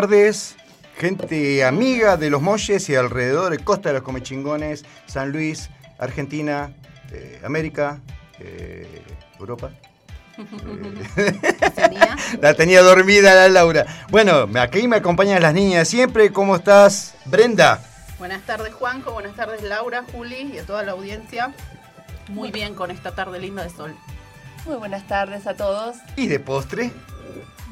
tardes, gente amiga de los Molles y alrededor de Costa de los Comechingones, San Luis, Argentina, eh, América, eh, Europa. Sería. La tenía dormida la Laura. Bueno, aquí me acompañan las niñas siempre. ¿Cómo estás, Brenda? Buenas tardes, Juanjo. Buenas tardes, Laura, Juli y a toda la audiencia. Muy bien con esta tarde linda de sol. Muy buenas tardes a todos. ¿Y de postre?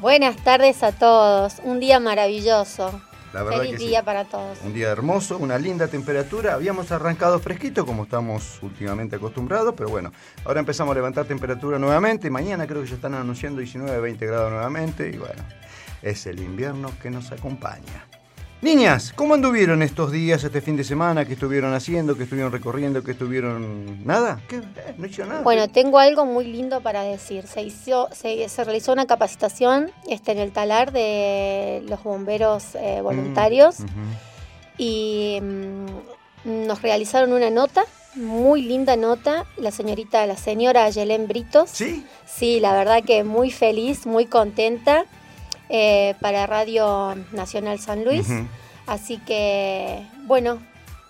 Buenas tardes a todos, un día maravilloso. La verdad Feliz que sí. día para todos. Un día hermoso, una linda temperatura. Habíamos arrancado fresquito como estamos últimamente acostumbrados, pero bueno, ahora empezamos a levantar temperatura nuevamente. Mañana creo que ya están anunciando 19, 20 grados nuevamente y bueno, es el invierno que nos acompaña. Niñas, ¿cómo anduvieron estos días, este fin de semana? ¿Qué estuvieron haciendo? ¿Qué estuvieron recorriendo? ¿Qué estuvieron...? ¿Nada? ¿Qué? Eh, ¿No hicieron nada? Bueno, tengo algo muy lindo para decir. Se, hizo, se, se realizó una capacitación este, en el talar de los bomberos eh, voluntarios Mm, ujú. y mm, nos realizaron una nota, muy linda nota, la señorita, la señora Yelén Britos. ¿Sí? Sí, la verdad que muy feliz, muy contenta eh, para Radio Nacional San Luis. Así que, bueno,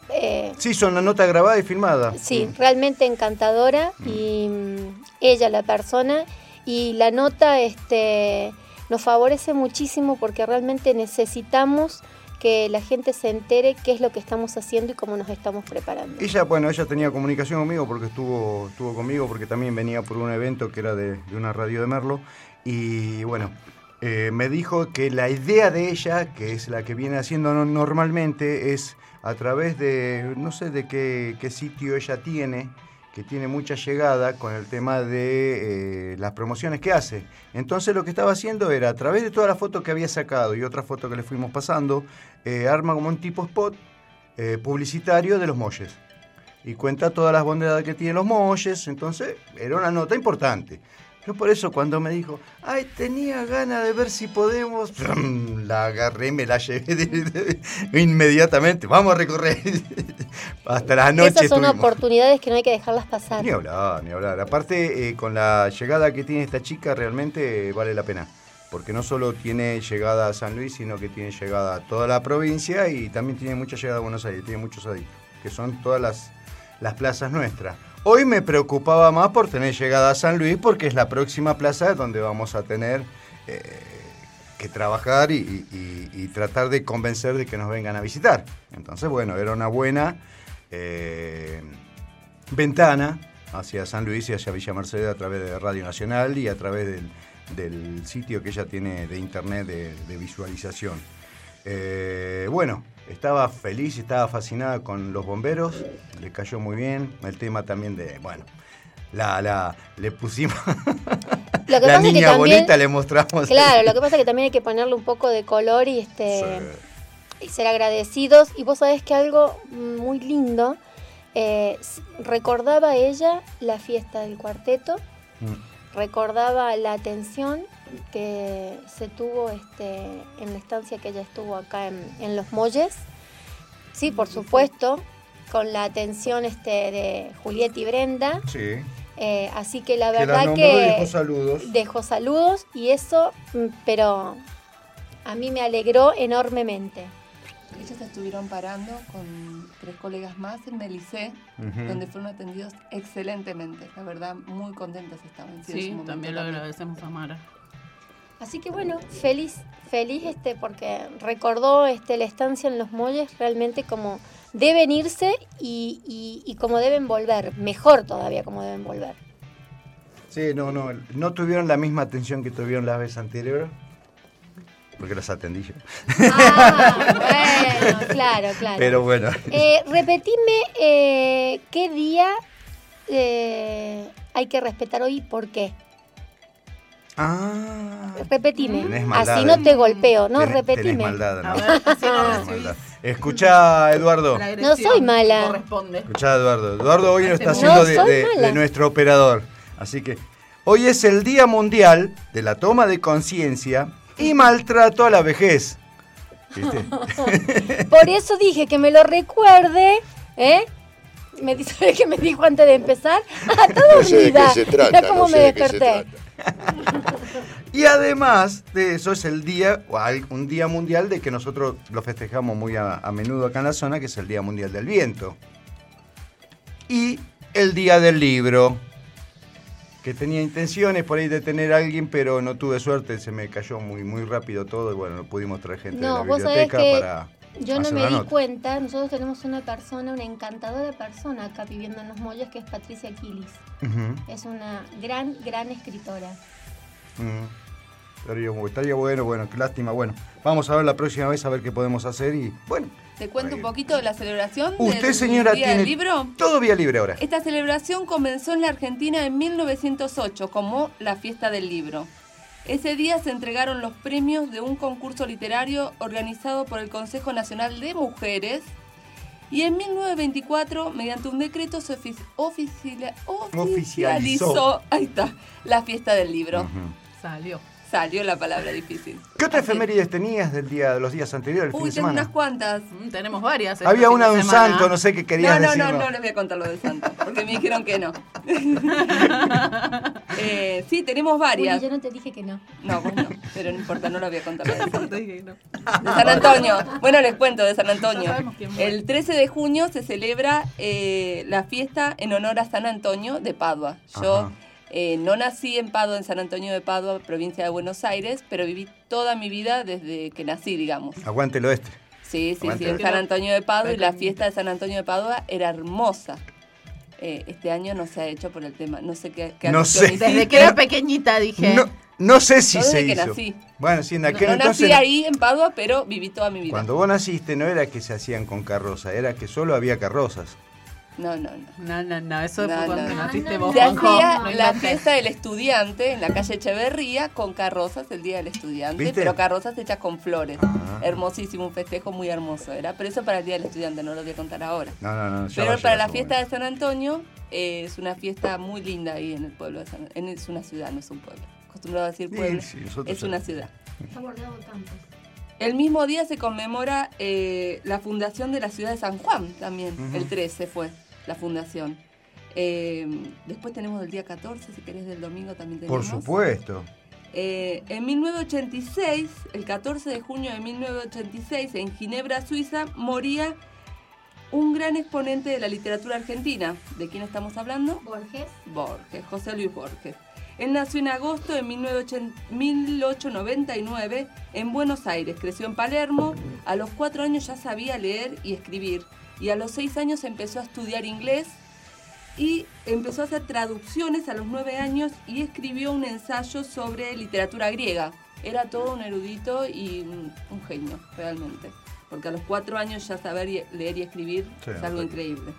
eh, Sí, son la nota grabada y filmada. sí, realmente encantadora y mm, ella, la persona, y la nota este, nos favorece muchísimo porque realmente necesitamos que la gente se entere qué es lo que estamos haciendo y cómo nos estamos preparando. Ella, bueno, ella tenía comunicación conmigo porque estuvo, estuvo conmigo, porque también venía por un evento que era de, de una radio de Merlo. Y bueno, eh, me dijo que la idea de ella, que es la que viene haciendo no- normalmente, es a través de, no sé de qué, sitio ella tiene, que tiene mucha llegada con el tema de eh, las promociones que hace. Entonces lo que estaba haciendo era, a través de todas las fotos que había sacado y otras fotos que le fuimos pasando, eh, arma como un tipo spot publicitario de los molles. Y cuenta todas las bondades que tienen los molles. Entonces, era una nota importante. Yo por eso cuando me dijo, ay, tenía ganas de ver si podemos, la agarré, me la llevé inmediatamente. Vamos a recorrer. Hasta la noche. Esas son oportunidades que no hay que dejarlas pasar. Ni hablar, ni hablar. Aparte, eh, con la llegada que tiene esta chica, realmente eh, vale la pena. Porque no solo tiene llegada a San Luis, sino que tiene llegada a toda la provincia y también tiene mucha llegada a Buenos Aires, tiene muchos adictos, que son todas las, las plazas nuestras. Hoy me preocupaba más por tener llegada a San Luis, porque es la próxima plaza donde vamos a tener eh, que trabajar y, tratar de convencer de que nos vengan a visitar. Entonces, bueno, era una buena eh, ventana hacia San Luis y hacia Villa Mercedes a través de Radio Nacional y a través del, sitio que ella tiene de internet de, de visualización. Eh, bueno, estaba feliz, estaba fascinada con los bomberos, le cayó muy bien. El tema también de, bueno, la, la, le pusimos Lo que la pasa es que niña también- bonita, le mostramos. Claro, lo que pasa es que también hay que ponerle un poco de color y este y ser agradecidos. Y vos sabés que algo muy lindo eh, recordaba ella la fiesta del cuarteto, Mm. recordaba la atención que se tuvo este, en la estancia que ella estuvo acá en, en Los Molles. Sí, por supuesto, con la atención este, de Julieta y Brenda. Sí. Eh, así que la Que la verdad que dejó saludos. dejó saludos y eso, mm, pero a mí me alegró enormemente. Ellos estuvieron parando con tres colegas más en Melicé, Ujú. donde fueron atendidos excelentemente. La verdad, muy contentas estaban. Sí, momento también lo agradecemos a Mara. Así que bueno, feliz, feliz este porque recordó este la estancia en los molles realmente como deben irse y, y- y como deben volver, mejor todavía como deben volver. Sí, no, no. No tuvieron la misma atención que tuvieron las veces anteriores. Porque las atendí yo. Ah, bueno, claro, claro. Pero bueno. Eh, repetime eh, qué día eh, hay que respetar hoy y por qué. Ah. Repetime. Maldad, Así no eh. te golpeo, ¿no? Tenés- tenés repetime. maldad, ¿no? A ver, no maldad. Escucha, Eduardo. No soy mala. que Corresponde. Escuchá, Eduardo. Eduardo hoy nos está No haciendo de, nuestro operador. Así que hoy es el Día Mundial de la Toma de Conciencia y Maltrato a la Vejez. ¿Viste? Por eso dije que me lo recuerde, ¿eh? Me dice ¿sabes qué me dijo antes de empezar. Ah, está No sé de qué dormida. se trata, Mirá cómo no sé me de qué se desperté. Y además de eso es el día, un día mundial de que nosotros lo festejamos muy a, a menudo acá en la zona, que es el Día Mundial del Viento. Y el Día del Libro, que tenía intenciones por ahí de tener a alguien, pero no tuve suerte, se me cayó muy, muy rápido todo y bueno, no pudimos traer gente No, de la biblioteca para... Yo no me di nota. cuenta, nosotros tenemos una persona, una encantadora persona acá viviendo en Los Molles, que es Patricia Quilis. Es una gran, gran escritora. Estaría, bu- estaría bueno, bueno, qué lástima. Bueno, vamos a ver la próxima vez a ver qué podemos hacer y bueno. Te cuento un poquito de la celebración Usted, del señora, Día tiene del Libro. todo vía libre ahora. Esta celebración comenzó en la Argentina en 1908 como la Fiesta del Libro. Ese día se entregaron los premios de un concurso literario organizado por el Consejo Nacional de Mujeres y en 1924, mediante un decreto, se Oficializó. oficializó ahí está, la Fiesta del Libro. Salió. Salió la palabra difícil. ¿Qué otras efemérides tenías del día, de los días anteriores, el fin Uy, de tengo semana? unas cuantas. Mm, tenemos varias. este Había fin una de un semana. santo, no sé qué querías no, no, decir. no, no les voy a contar lo del santo, porque me dijeron que no. Eh, sí, tenemos Uy, varias. yo no te dije que no. No, vos no, pero no importa, no lo voy a contar. lo del santo. Te dije que no. De San Antonio. Bueno, les cuento de San Antonio. El 13 de junio se celebra eh, la fiesta en honor a San Antonio de Padua. Yo Ajá. Eh, no nací en Padua, en San Antonio de Padua, provincia de Buenos Aires, pero viví toda mi vida desde que nací, digamos. Aguante el oeste. Sí, sí, sí, en San Antonio de Padua y la fiesta de San Antonio de Padua era hermosa. Eh, este año no se ha hecho por el tema, no sé qué, qué No sé. Desde que era pequeñita dije. No, no sé si Yo se desde que hizo. nací. Bueno, sí, en No, aquel no entonces... nací ahí en Padua, pero viví toda mi vida. Cuando vos naciste no era que se hacían con carroza, era que solo había carrozas. No, no, no. No, no, no, eso No, fue cuando no, naciste No, vos, Se hacía No la fiesta del estudiante en la calle Echeverría con carrozas el día del estudiante, ¿Viste? pero carrozas hechas con flores. Ah. Hermosísimo, un festejo muy hermoso era. Pero eso para el día del estudiante, no lo voy a contar ahora. No, no, no. Pero para llegar la fiesta de San Antonio eh, es una fiesta muy linda ahí en el pueblo de San en- Es una ciudad, no es un pueblo. Acostumbrado a decir Sí, pueblo, sí, nosotros es una ciudad. Está bordeado de campos. El mismo día se conmemora eh, la fundación de la ciudad de San Juan también. El 13 fue la fundación. Eh, después tenemos el día 14, si querés, del domingo también tenemos. Por supuesto. Eh, en 1986, el 14 de junio de 1986, en Ginebra, Suiza, moría un gran exponente de la literatura argentina. ¿De quién estamos hablando? Borges. Borges, José Luis Borges. Él nació en agosto de 1980 1899 en Buenos Aires, creció en Palermo, a los cuatro años ya sabía leer y escribir y a los seis años empezó a estudiar inglés y empezó a hacer traducciones a los nueve años y escribió un ensayo sobre literatura griega. Era todo un erudito y un, un genio, realmente. Porque a los cuatro años ya saber leer y escribir Sí, es algo increíble.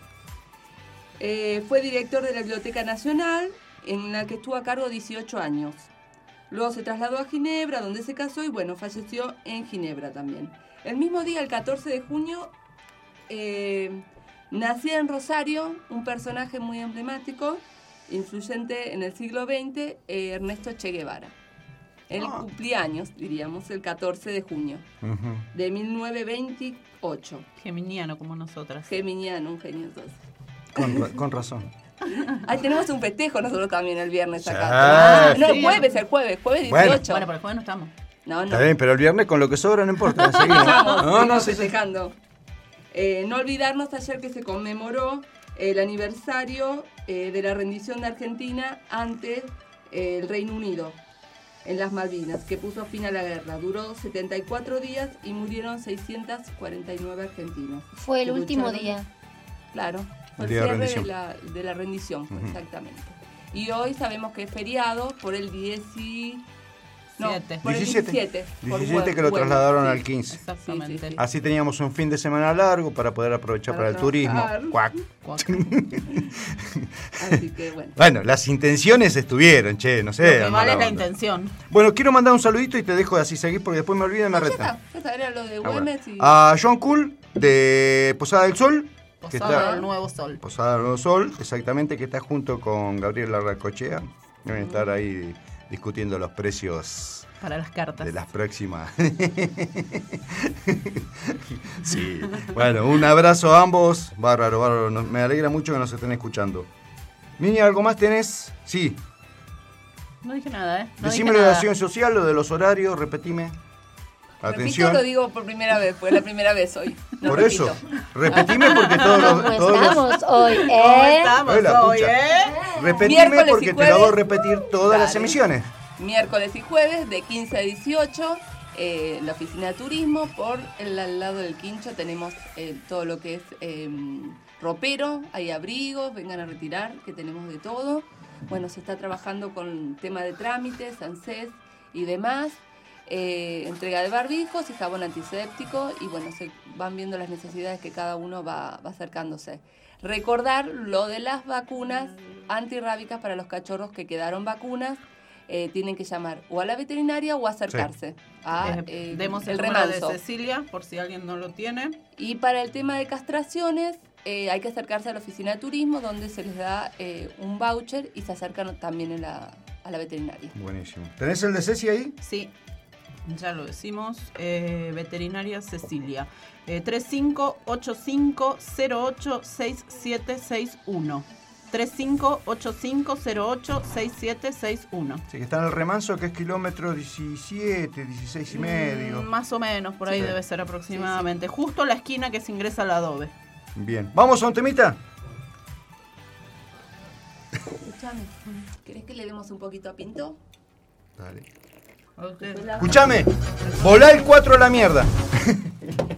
Eh, fue director de la Biblioteca Nacional, en la que estuvo a cargo 18 años. Luego se trasladó a Ginebra, donde se casó y bueno, falleció en Ginebra también. El mismo día, el 14 de junio, eh, Nacía en Rosario un personaje muy emblemático, influyente en el siglo XX, eh, Ernesto Che Guevara. Él Ah. cumplía años, diríamos, el 14 de junio de 1928. Geminiano como nosotras. Geminiano, un genio entonces. Con, ra- con razón. Ahí tenemos un festejo nosotros también el viernes Sí. acá. Ah, no, Sí. el jueves, el jueves, jueves Bueno. 18. Bueno, pero el jueves no estamos. no, no. Está bien, pero el viernes con lo que sobra no importa. seguimos. No, no, sí, festejando. Eh, no olvidarnos ayer que se conmemoró el aniversario eh, de la rendición de Argentina ante eh, el Reino Unido en las Malvinas, que puso fin a la guerra. Duró 74 días y murieron 649 argentinos. Fue el último lucharon- día. Claro, fue El cierre de la, de la rendición, exactamente. Y hoy sabemos que es feriado por el 10 y... No, Siete. por el 17. 17. por 17 que lo trasladaron sí. al 15. Exactamente. Sí, sí, sí. Así teníamos un fin de semana largo para poder aprovechar para, Para el turismo. Cuac. Cuac. Así que bueno. Bueno, las intenciones estuvieron, che, no Lo sé. que mala vale la onda. intención. Bueno, quiero mandar un saludito y te dejo así seguir porque después me olvido y me Ya retan. está, ya está, era lo de Ah, bueno. Y... A John Cool de Posada del Sol. que Posada está- del nuevo sol. Posada del Sol, exactamente, que está junto con Gabriel Larracochea. Deben estar ahí discutiendo los precios Para las cartas. de las próximas. sí. Bueno, un abrazo a ambos. Bárbaro, bárbaro. Me alegra mucho que nos estén escuchando. Niña, ¿algo más tenés? Sí. No dije nada, ¿eh? No Decime dije lo de la nada. acción social, lo de los horarios, repetime. Repito, Atención. lo digo por primera vez, fue la primera vez hoy. No Por repito. eso, repetime porque todos los, ¿Cómo todos los- estamos hoy? ¿Cómo ¿Eh? estamos Hola, hoy, pucha. eh? repetime Miércoles y porque te jueves. lo hago repetir todas las emisiones. Miércoles y jueves de 15 a 18, eh, la oficina de turismo. Por el al lado del quincho tenemos eh, todo lo que es eh, ropero, hay abrigos, vengan a retirar, que tenemos de todo. Bueno, se está trabajando con tema de trámites, ANSES y demás. Eh, entrega de barbijos y jabón antiséptico y bueno, se van viendo las necesidades que cada uno va, va acercándose. Recordar lo de las vacunas antirrábicas para los cachorros que quedaron vacunas, eh, tienen que llamar o a la veterinaria o acercarse a Eh, demos el el número de remanso. Cecilia, por si alguien no lo tiene. Y para el tema de castraciones, eh, hay que acercarse a la oficina de turismo donde se les da eh, un voucher y se acercan también en la- a la veterinaria. Buenísimo. ¿Tenés el de Ceci ahí? Sí, ya lo decimos. eh, veterinaria Cecilia. Eh, 3585086761. 3585086761. Sí, que está en el remanso que es kilómetro 17, 16 y medio. Mm, Más o menos, por ahí Sí. debe ser aproximadamente. Justo a la esquina que se ingresa al adobe. Bien. ¿Vamos a un temita? Escuchame, ¿querés que le demos un poquito a Pinto? Dale. Ok. Escuchame, volá el 4 a la mierda.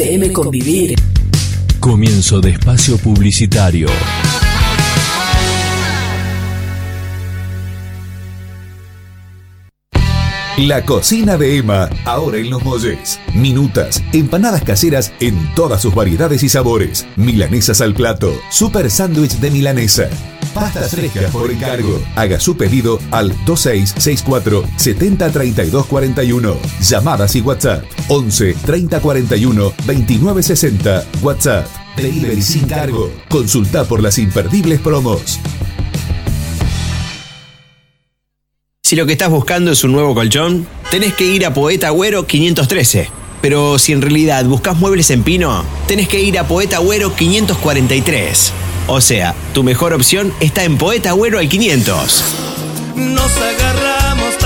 FM Convivir. Comienzo de espacio publicitario. La cocina de Emma, ahora en Los Molles. Minutas, empanadas caseras en todas sus variedades y sabores. Milanesas al plato, super sándwich de milanesa. Pastas frescas por encargo. Haga su pedido al 2664 70 32 41. Llamadas y WhatsApp 11 30 41 29 60. WhatsApp. Delivery sin cargo. Consulta por las imperdibles promos. Si lo que estás buscando es un nuevo colchón, tenés que ir a Poeta Agüero 513. Pero si en realidad buscas muebles en pino, tenés que ir a Poeta Agüero 543. O sea, tu mejor opción está en Poeta Agüero al 500. Nos agarramos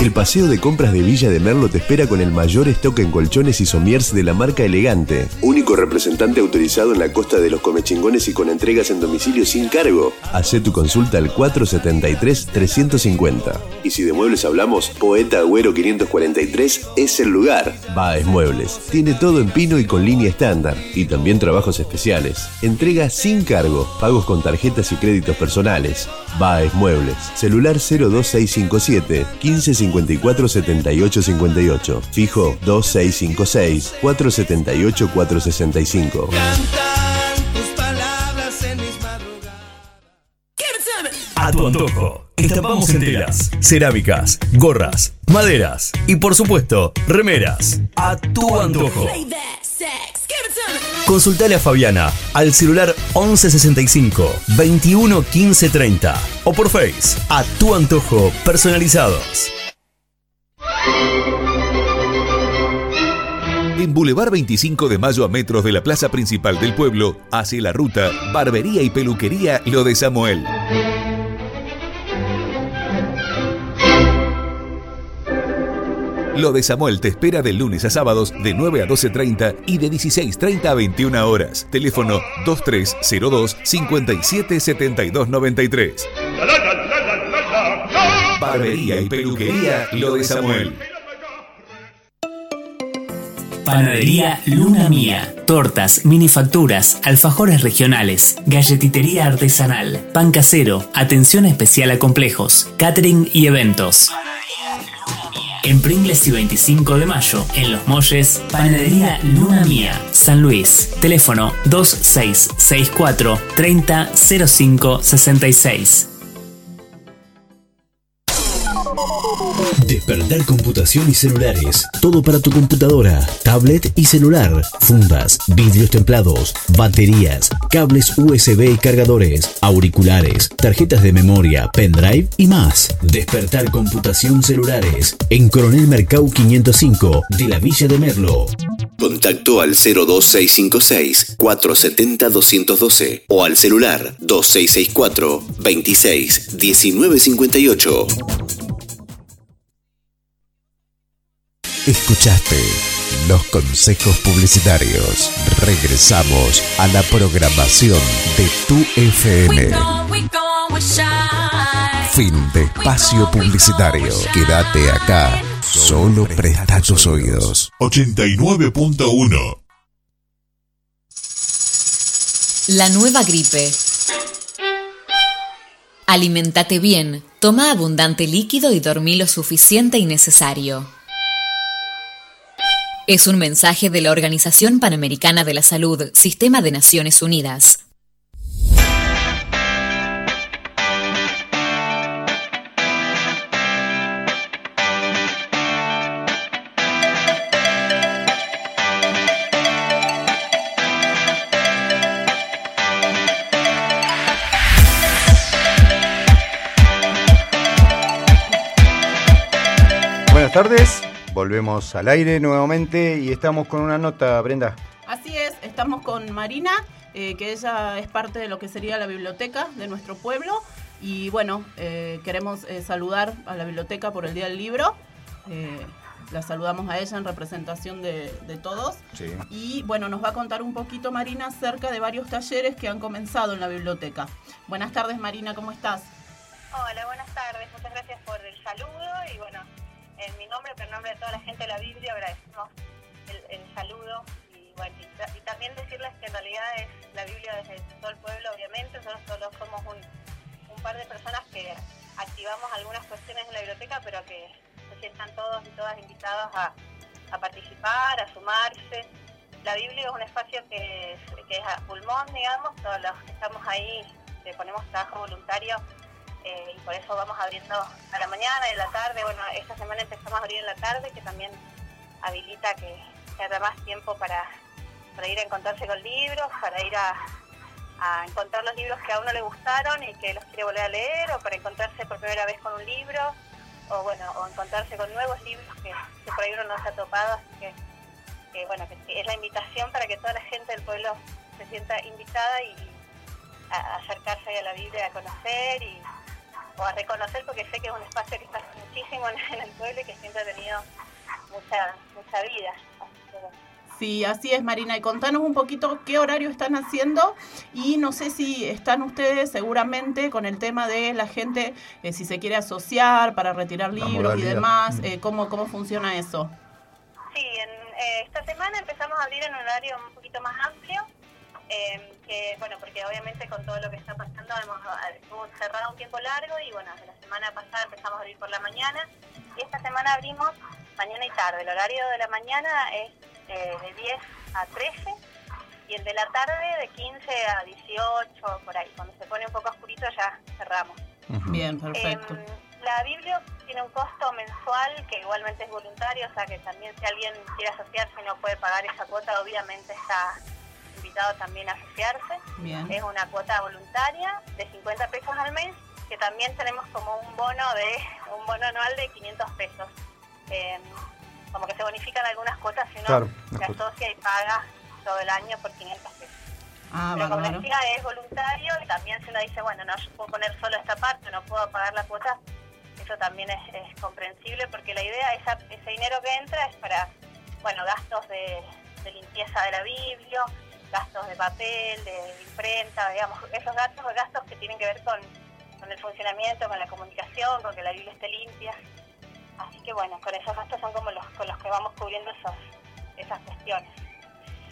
El paseo de compras de Villa de Merlo te espera con el mayor stock en colchones y somiers de la marca Elegante. Único representante autorizado en la costa de los comechingones y con entregas en domicilio sin cargo. Hacé tu consulta al 473-350. Y si de muebles hablamos, Poeta Agüero 543 es el lugar. Baez Muebles. Tiene todo en pino y con línea estándar. Y también trabajos especiales. Entrega sin cargo. Pagos con tarjetas y créditos personales. Baez Muebles. Celular 02657 1554 7858. Fijo 2656 478 465. Tus palabras en mis madrugadas. A tu antojo. Estampamos en telas, cerámicas, gorras, maderas y por supuesto, remeras. A tu antojo. Consultale a Fabiana al celular 1165 21 15 30 o por Face a tu antojo personalizados. En Boulevard 25 de Mayo a metros de la plaza principal del pueblo, hace la ruta Barbería y Peluquería Lo de Samuel. Lo de Samuel te espera de lunes a sábados de 9 a 12.30 y de 16.30 a 21 horas. Teléfono 2302 577293. Barbería y Peluquería Lo de Samuel. Panadería Luna Mía. Tortas, minifacturas, alfajores regionales, galletitería artesanal, pan casero, atención especial a complejos, catering y eventos. En Pringles y 25 de mayo, en Los Molles, Panadería Luna Mía, San Luis. Teléfono 2664 300566. Despertar computación y celulares. Todo para tu computadora, tablet y celular. Fundas, vidrios templados, baterías, cables USB y cargadores, auriculares, tarjetas de memoria, pendrive y más. Despertar computación celulares. En Coronel Mercau 505 de la Villa de Merlo. Contacto al 02656 470 212 o al celular 2664 26 1958. Escuchaste los consejos publicitarios. Regresamos a la programación de tu FM. Fin de espacio publicitario. Quédate acá. Solo presta tus oídos. 89.1 La nueva gripe. Alimentate bien, toma abundante líquido y dormí lo suficiente y necesario. Es un mensaje de la Organización Panamericana de la Salud, Sistema de Naciones Unidas. Buenas tardes, volvemos al aire nuevamente y estamos con una nota, Brenda. Así es, estamos con Marina, eh, que ella es parte de lo que sería la biblioteca de nuestro pueblo. Y bueno, eh, queremos eh, saludar a la biblioteca por el Día del Libro. Eh, la saludamos a ella en representación de, de todos. Sí. Y bueno, nos va a contar un poquito Marina acerca de varios talleres que han comenzado en la biblioteca. Buenas tardes Marina, ¿cómo estás? Hola, buenas tardes. Muchas gracias por el saludo y bueno, en mi nombre, pero en nombre de toda la gente de la Biblia, agradecemos el, saludo y bueno, y, ta- y también decirles que en realidad es la Biblia desde todo el pueblo, obviamente, nosotros solo somos un, par de personas que activamos algunas cuestiones en la biblioteca, pero que se sientan todos y todas invitados a, a participar, a sumarse. La Biblia es un espacio que es, que es a pulmón, digamos, todos los que estamos ahí le ponemos trabajo voluntario eh, y por eso vamos abriendo a la mañana y a la tarde. Bueno, esta semana empezamos a abrir en la tarde, que también habilita que, que haya más tiempo para, para ir a encontrarse con libros, para ir a, encontrar los libros que a uno le gustaron y que los quiere volver a leer, o para encontrarse por primera vez con un libro, o bueno, o encontrarse con nuevos libros que, por ahí uno no se ha topado, así que, bueno, que es la invitación para que toda la gente del pueblo se sienta invitada y a, acercarse a la Biblia, a conocer y o a reconocer porque sé que es un espacio que está muchísimo en, en el pueblo y que siempre ha tenido mucha, mucha vida. Así que, bueno. Sí, así es, Marina. Y contanos un poquito qué horario están haciendo y no sé si están ustedes seguramente con el tema de la gente, eh, si se quiere asociar para retirar libros y demás, eh, ¿cómo, ¿cómo funciona eso? Sí, en, eh, esta semana empezamos a abrir en un horario un poquito más amplio, eh, que bueno, porque obviamente con todo lo que está pasando hemos estuvo cerrado un tiempo largo y bueno, de la semana pasada empezamos a abrir por la mañana y esta semana abrimos mañana y tarde. El horario de la mañana es eh, de 10 a 13 y el de la tarde de 15 a 18, por ahí. Cuando se pone un poco oscurito ya cerramos. Bien, perfecto. Em, la Biblia tiene un costo mensual que igualmente es voluntario, o sea que también si alguien quiere asociarse y no puede pagar esa cuota, obviamente está invitado también a asociarse. Bien. Es una cuota voluntaria de 50 pesos al mes, que también tenemos como un bono de un bono anual de 500 pesos. Em, como que se bonifican algunas cuotas si uno Claro, se asocia y paga todo el año por 500 pesos. Ah, Pero como decía, es voluntario y también si uno dice, bueno, no, yo puedo poner solo esta parte, no puedo pagar la cuota, eso también es, es comprensible porque la idea, esa, ese dinero que entra es para, bueno, gastos de, de limpieza de la Biblia, gastos de papel, de imprenta, digamos, esos gastos, gastos que tienen que ver con, con el funcionamiento, con la comunicación, con que la Biblia esté limpia. Así que bueno, con esos gastos son como los con los que vamos cubriendo esos, esas cuestiones.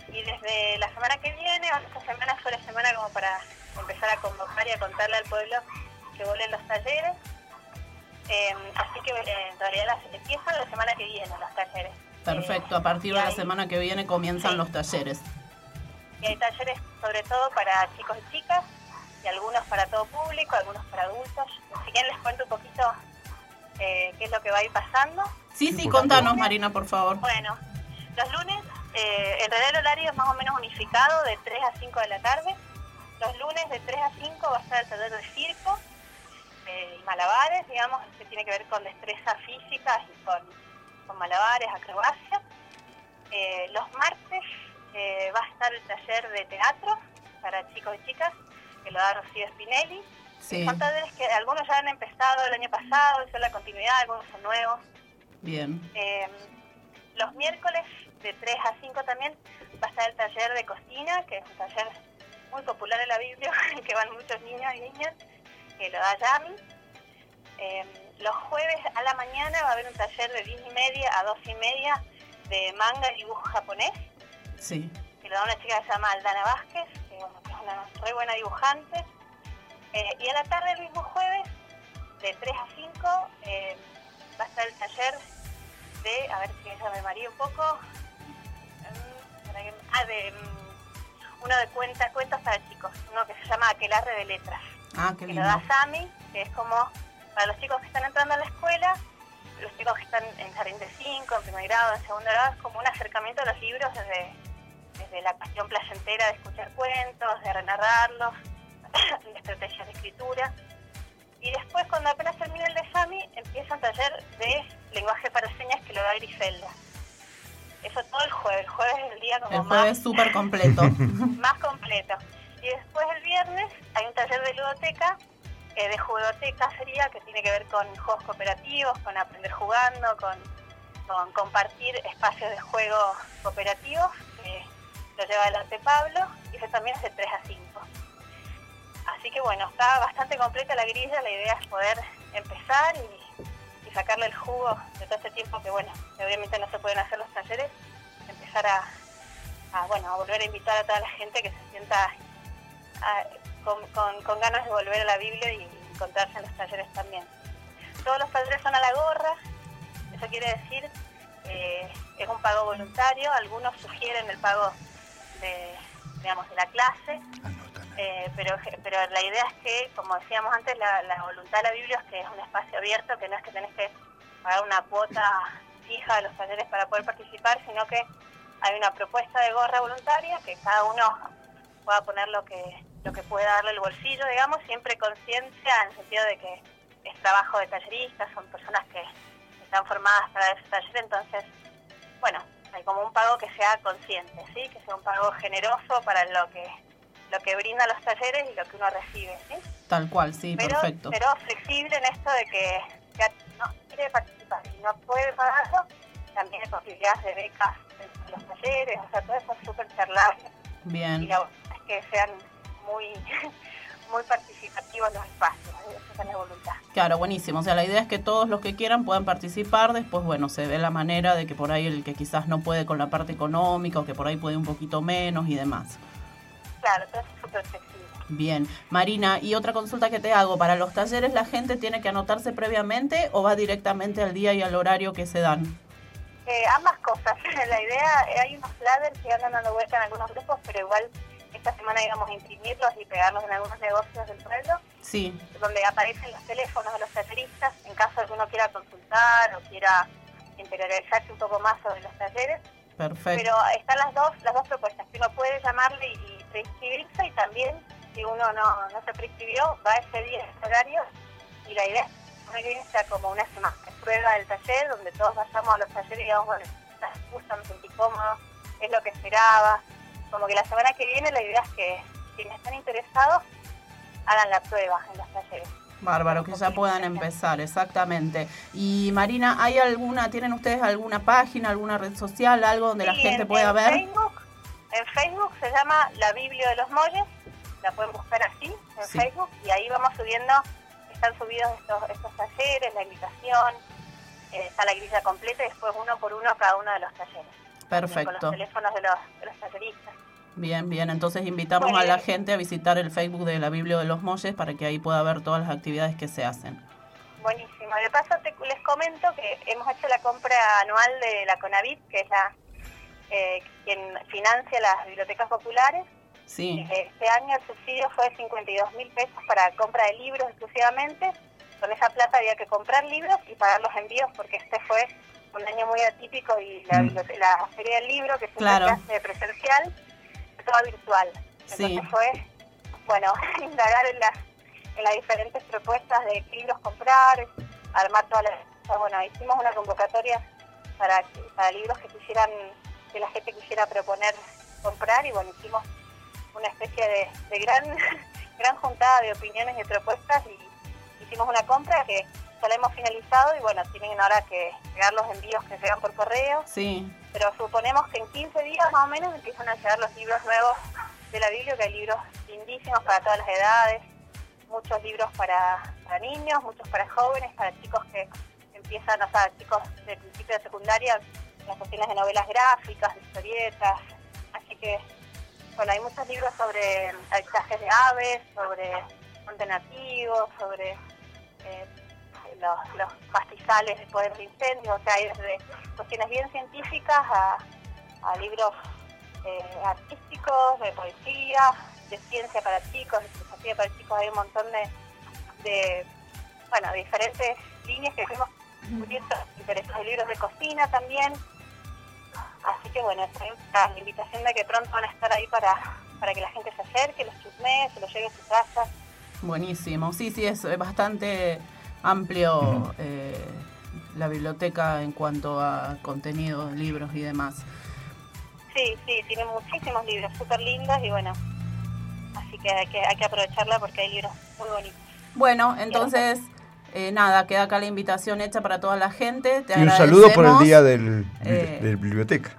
Y desde la semana que viene, esta semana fue la semana como para empezar a convocar y a contarle al pueblo que vuelven los talleres. Eh, así que eh, en realidad las, empiezan la semana que viene los talleres. Perfecto, a partir de la semana que viene comienzan los talleres. Y hay talleres sobre todo para chicos y chicas, y algunos para todo público, algunos para adultos. Si quieren les cuento un poquito eh, qué es lo que va a ir pasando. Sí, sí, contanos, Marina, por favor. Bueno, los lunes, eh, en realidad el horario es más o menos unificado, de 3 a 5 de la tarde. Los lunes de 3 a 5 va a estar el taller de circo eh, y malabares, digamos, que tiene que ver con destreza física y con, con malabares, acrobacia. Eh, los martes eh, va a estar el taller de teatro para chicos y chicas, que lo da Rocío Spinelli. Sí. Son talleres que algunos ya han empezado el año pasado, son la continuidad, algunos son nuevos. Bien. Eh, los miércoles de 3 a 5 también va a estar el taller de cocina, que es un taller muy popular en la Biblia, que van muchos niños y niñas, que lo da Yami. Eh, los jueves a la mañana va a haber un taller de 10 y media a 12 y media de manga y dibujo japonés, Sí. que lo da una chica que se llama Aldana Vázquez, que, bueno, es una re buena dibujante. Eh, y a la tarde el mismo jueves, de 3 a 5, eh, va a estar el taller de, a ver si ella me maría un poco, ah, de mm, uno de cuenta, cuentos para chicos, uno que se llama Aquelarre de Letras, Ah, qué que lo da lindo. Sami, que es como para los chicos que están entrando a la escuela, los chicos que están en jardín de 5, en primer grado, en segundo grado, es como un acercamiento a los libros desde, desde la cuestión placentera de escuchar cuentos, de renarrarlos, de estrategias de escritura. Y después, cuando apenas termina el de Sami, empieza un taller de lenguaje para señas que lo da Griselda. Eso todo el jueves. El jueves es el día como El más jueves súper completo. más completo. Y después el viernes hay un taller de ludoteca, eh, de judoteca sería, que tiene que ver con juegos cooperativos, con aprender jugando, con, con compartir espacios de juego cooperativos, lo lleva adelante Pablo, y eso también es de 3 a 5. Así que bueno, está bastante completa la grilla, la idea es poder empezar y, sacarle el jugo de todo este tiempo que, bueno, obviamente no se pueden hacer los talleres, empezar a, bueno, a volver a invitar a toda la gente que se sienta con ganas de volver a la Biblia y encontrarse en los talleres también. Todos los talleres son a la gorra, eso quiere decir, eh, es un pago voluntario, algunos sugieren el pago de, digamos, de la clase, eh, pero, pero la idea es que, como decíamos antes, la, la voluntad de la Biblia es que es un espacio abierto, que no es que tenés que pagar una cuota fija de los talleres para poder participar, sino que hay una propuesta de gorra voluntaria que cada uno pueda poner lo que lo que pueda darle el bolsillo, digamos, siempre conciencia en el sentido de que es trabajo de talleristas, son personas que están formadas para ese taller, entonces, bueno, como un pago que sea consciente, ¿sí? Que sea un pago generoso para lo que lo que brindan los talleres y lo que uno recibe, ¿sí? Tal cual, sí, pero, perfecto. pero flexible en esto de que si no quiere participar y no puede pagarlo, también hay posibilidades de becas en los talleres, o sea, todo eso es súper charlable y Bien. la verdad es que sean muy muy participativos los espacios, ¿eh? esa es la voluntad. Claro, buenísimo. O sea, la idea es que todos los que quieran puedan participar. Después, bueno, se ve la manera de que por ahí el que quizás no puede con la parte económica o que por ahí puede un poquito menos y demás. Claro, todo eso es súper flexible. Bien. Marina, y otra consulta que te hago. ¿Para los talleres la gente tiene que anotarse previamente o va directamente al día y al horario que se dan? Eh, ambas cosas. La idea, eh, hay unos flyers que andan dando vuelta en algunos grupos, pero igual esta semana íbamos a imprimirlos y pegarlos en algunos negocios del pueblo, Sí, donde aparecen los teléfonos de los talleristas en caso de que uno quiera consultar o quiera interiorizarse un poco más sobre los talleres. perfecto. Pero están las dos, las dos propuestas, que uno puede llamarle y, preinscribirse y también, si uno no, no se preinscribió, va ese día ese horario y la idea es que sea como una semana de prueba del taller, donde todos vayamos a los talleres y digamos, bueno, gusta, me sentí cómodo, es lo que esperaba. Como que la semana que viene la idea es que quienes están interesados hagan la prueba en los talleres. Bárbaro, que ya puedan empezar, exactamente. Y Marina, ¿hay alguna, tienen ustedes alguna página, alguna red social, algo donde la gente en- pueda en ver? Facebook, en Facebook se llama La Biblia de los Molles, la pueden buscar así en Sí. Facebook y ahí vamos subiendo, están subidos estos, estos talleres, la invitación, eh, está la grilla completa y después uno por uno cada uno de los talleres. Con Perfecto. los teléfonos de los, de los talleristas. Bien, bien. Entonces invitamos a la gente a visitar el Facebook de la Biblia de los Molles para que ahí pueda ver todas las actividades que se hacen. Buenísimo. De paso te- les comento que hemos hecho la compra anual de la Conavit, que es la eh, quien financia las bibliotecas populares. Sí, Este año el subsidio fue de 52 mil pesos para compra de libros exclusivamente. Con esa plata había que comprar libros y pagar los envíos porque este fue un año muy atípico y la, la feria del libro, que siempre Claro. se hace presencial, toda virtual. Entonces Sí. fue, bueno, indagar en las, en las diferentes propuestas de qué libros comprar, armar todas las... Bueno, hicimos una convocatoria para, para libros que quisieran, que la gente quisiera proponer comprar y bueno, hicimos una especie de, de gran gran juntada de opiniones y propuestas y hicimos una compra que ya la hemos finalizado y bueno, tienen ahora que llegar los envíos que llegan por correo, sí, pero suponemos que en 15 días más o menos empiezan a llegar los libros nuevos de la Biblia, que hay libros lindísimos para todas las edades, muchos libros para, para niños, muchos para jóvenes, para chicos que empiezan, o sea, chicos de principio de secundaria, las cuestiones de novelas gráficas, de historietas, así que bueno, hay muchos libros sobre avistajes de aves, sobre monte nativo, sobre eh, los, los pastizales después del incendio, o sea, hay desde cuestiones bien científicas a, libros eh, artísticos, de poesía, de ciencia para chicos, de filosofía para chicos, hay un montón de, de bueno, diferentes líneas que fuimos descubriendo, interesantes libros de cocina también, Así que bueno, esta es la invitación de que pronto van a estar ahí para, para que la gente se acerque, los chusmee, se los lleve a su casa. buenísimo. Sí, sí, es bastante amplio eh, la biblioteca en cuanto a contenido, libros y demás. Sí, sí, tiene muchísimos libros súper lindos y bueno, así que hay, que hay que aprovecharla porque hay libros muy bonitos. Bueno, entonces, eh, nada, queda acá la invitación hecha para toda la gente. Te Y un saludo por el día del, Eh, del biblioteca.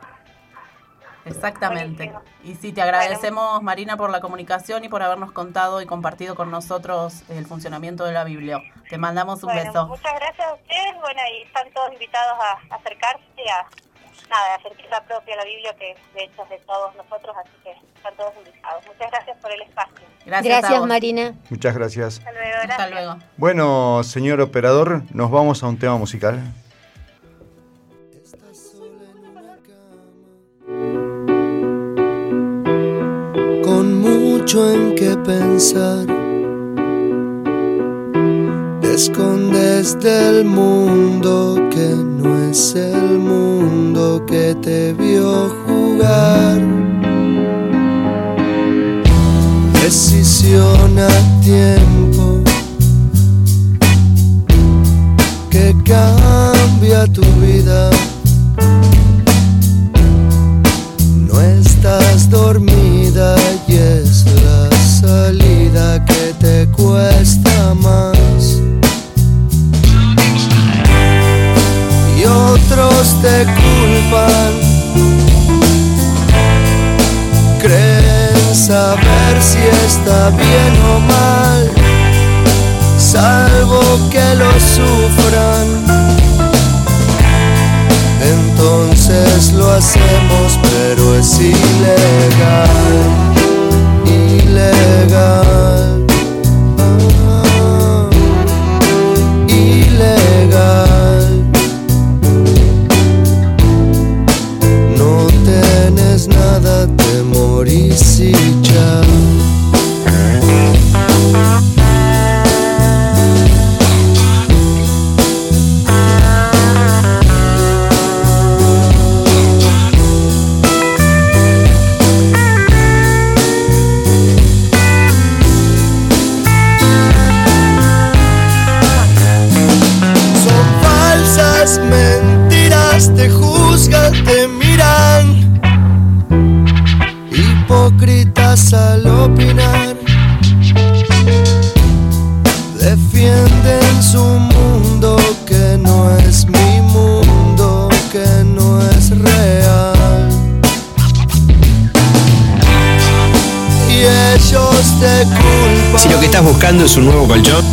Exactamente. Y sí, te agradecemos, Marina, por la comunicación y por habernos contado y compartido con nosotros el funcionamiento de la Biblia. Te mandamos un Bueno, beso. Muchas gracias a ustedes. Bueno, y están todos invitados a acercarse y a, nada, a sentir la propia la Biblia, que de hecho es de todos nosotros, así que están todos invitados. Muchas gracias por el espacio. Gracias, Marina. Muchas gracias. Hasta luego. Hasta luego. Bueno, señor operador, nos vamos a un tema musical. Mucho en qué pensar. Te escondes del mundo que no es el mundo que te vio jugar. Decisión a tiempo que cambia tu vida. No estás dormida y es la salida que te cuesta más. Y otros te culpan, creen saber si está bien o mal, salvo que lo sufran entonces lo hacemos, pero es ilegal, ilegal, ilegal. No tienes nada, te morís y ya. Al opinar. Defienden su mundo que no es mi mundo, que no es real. Y ellos te culpan. Si lo que estás buscando es un nuevo colchón,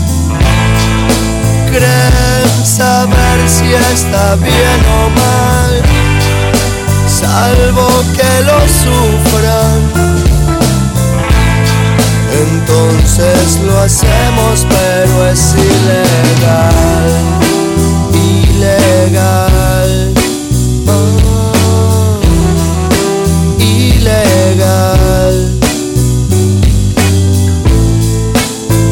creen saber si está bien o mal, salvo que lo sufran. Entonces lo hacemos, pero es ilegal, ilegal, ilegal.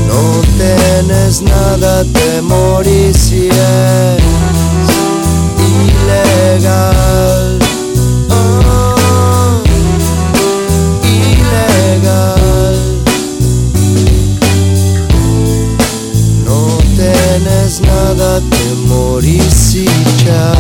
No tienes nada, y es ilegal. Ah, tienes nada, te morís y ya.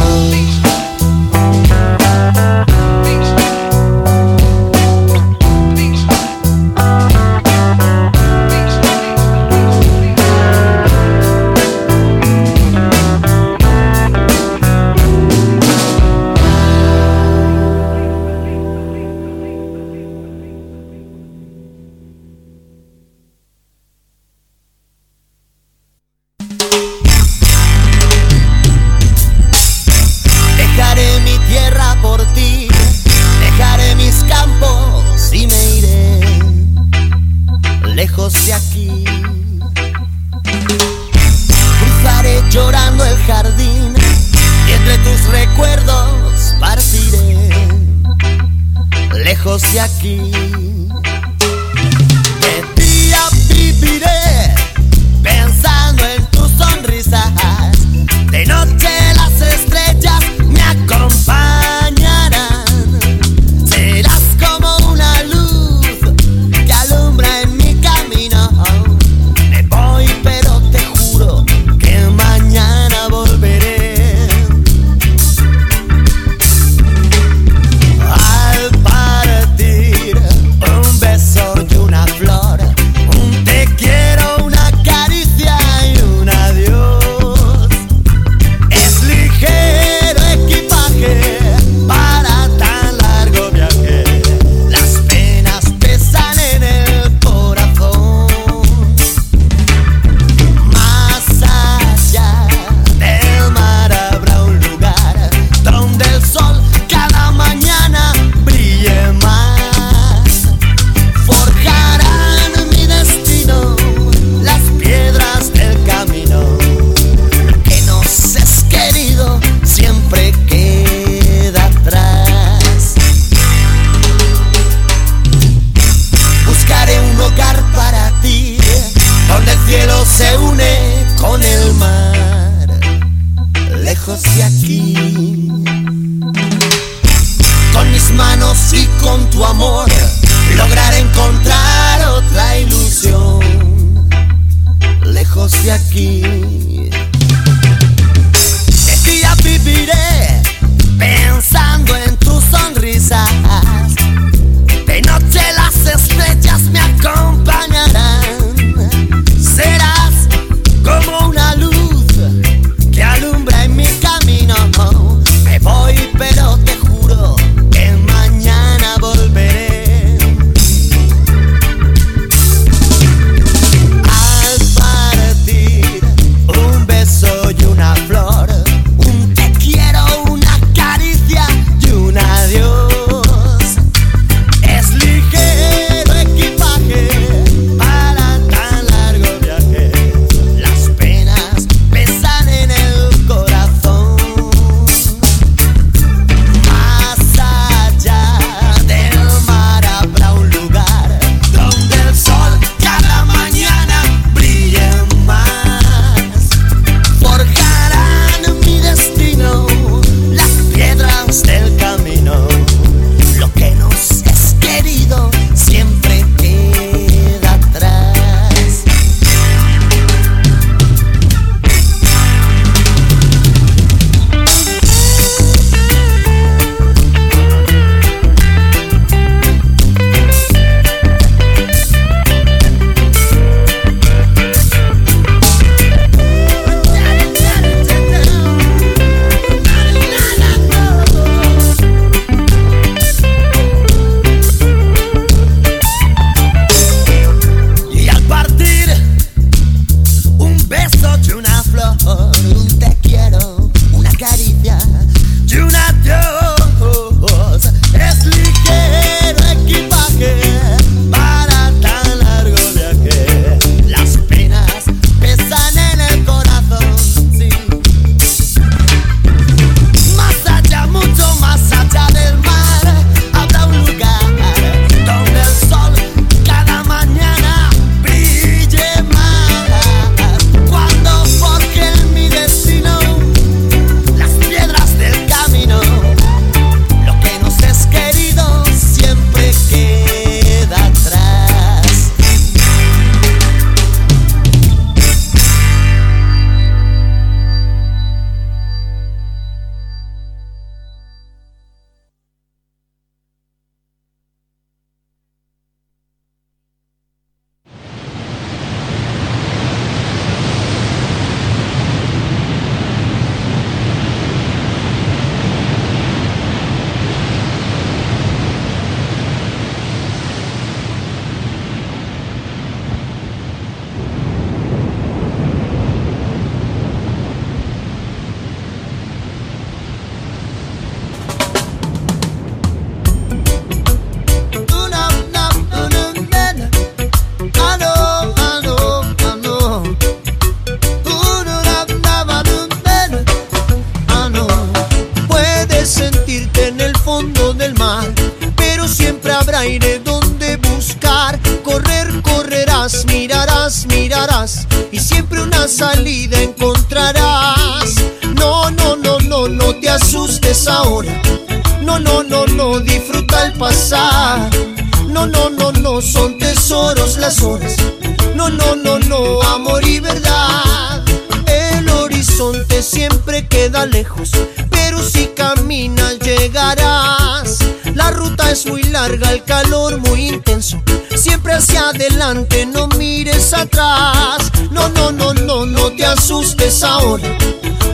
No, no, no, amor y verdad. El horizonte siempre queda lejos, pero si caminas llegarás. La ruta es muy larga, el calor muy intenso. Siempre hacia adelante, no mires atrás. No, no, no, no, no te asustes ahora.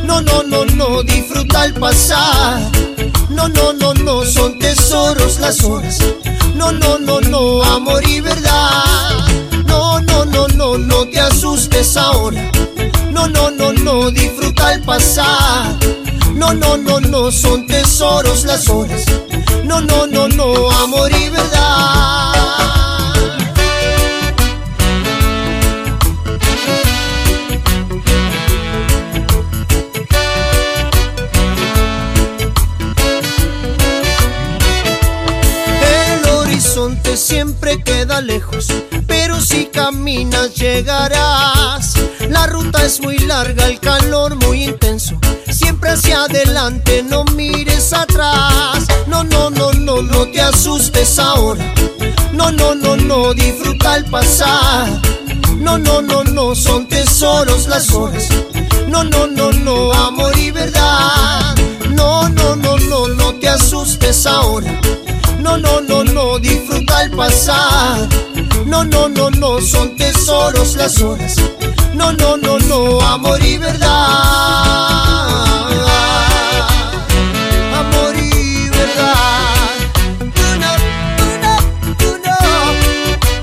No, no, no, no, disfruta el pasar. No, no, no, no, son tesoros las horas. No, no, no, no, amor y verdad. No, te asustes ahora. No, no, no, no, disfruta el pasar. No, no, no, no, son tesoros las horas. No, no, no, no, amor y verdad. El horizonte siempre queda lejos, si caminas llegarás. La ruta es muy larga, el calor muy intenso. Siempre hacia adelante, no mires atrás. No, no, no, no, no te asustes ahora. No, no, no, no, disfruta el pasar. No, no, no, no, son tesoros las horas. No, no, no, no, amor y verdad. No, no, no, no, no te asustes ahora. No, no, no, no, disfruta el pasar. No, no, no, no, son tesoros las horas. No, no, no, no, amor y verdad. Amor y verdad.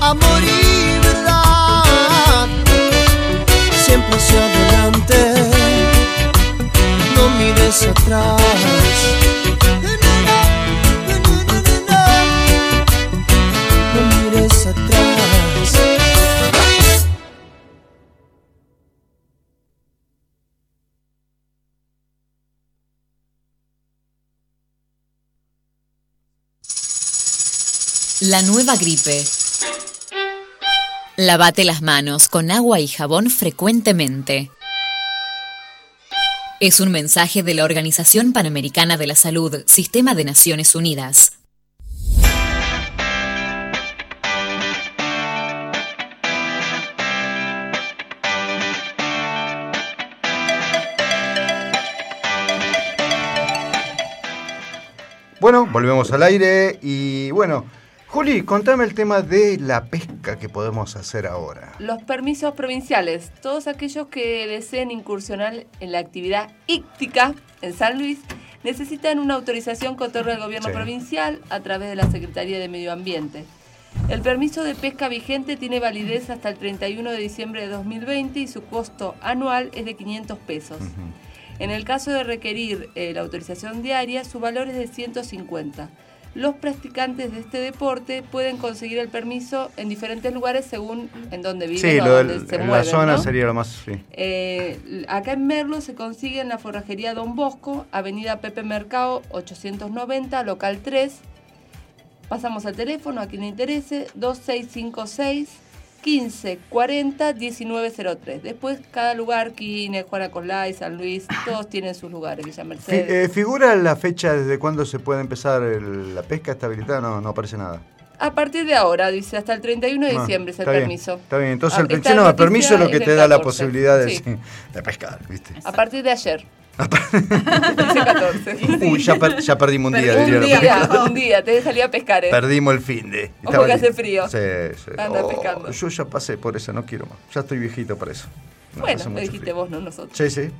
Amor y verdad. Siempre hacia adelante, no mires atrás. La nueva gripe. Lavate las manos con agua y jabón frecuentemente. Es un mensaje de la Organización Panamericana de la Salud, Sistema de Naciones Unidas. Bueno, volvemos al aire y bueno, Juli, contame el tema de la pesca que podemos hacer ahora. Los permisos provinciales, todos aquellos que deseen incursionar en la actividad íctica en San Luis, necesitan una autorización que otorga el gobierno Sí. provincial a través de la Secretaría de Medio Ambiente. El permiso de pesca vigente tiene validez hasta el 31 de diciembre de 2020 y su costo anual es de 500 pesos. En el caso de requerir eh, la autorización diaria, su valor es de 150. Los practicantes de este deporte pueden conseguir el permiso en diferentes lugares según en donde viven Sí, o lo donde del- se en la zona ¿no? sería lo más... Sí. Eh, acá en Merlo se consigue en la forrajería Don Bosco, Avenida Pepe Mercado 890, local 3. Pasamos al teléfono a quien le interese, 2656 1540 1903. Después cada lugar, Quine, Juana Coslay, San Luis, todos tienen sus lugares, Villa Fi- Mercedes. eh, ¿Figura la fecha desde cuándo se puede empezar el- la pesca? ¿Está habilitada? No, no aparece nada. A partir de ahora, dice, hasta el 31 de Ah, diciembre es el bien, permiso. Está bien, entonces Ah, el, no, el permiso es lo que te da la 14. posibilidad de, Sí. de pescar, ¿viste? A partir de ayer. Dice 14. Uy, ya, per- ya perdimos un día, un diría la día, un día, te salí a pescar, ¿eh? Perdimos el fin de. Ojo que hace frío. Sí, sí. Anda Oh, pescando. Yo ya pasé por eso, no quiero más. Ya estoy viejito para eso. No, bueno, lo dijiste frío. vos, no nosotros. Sí, sí. Eh,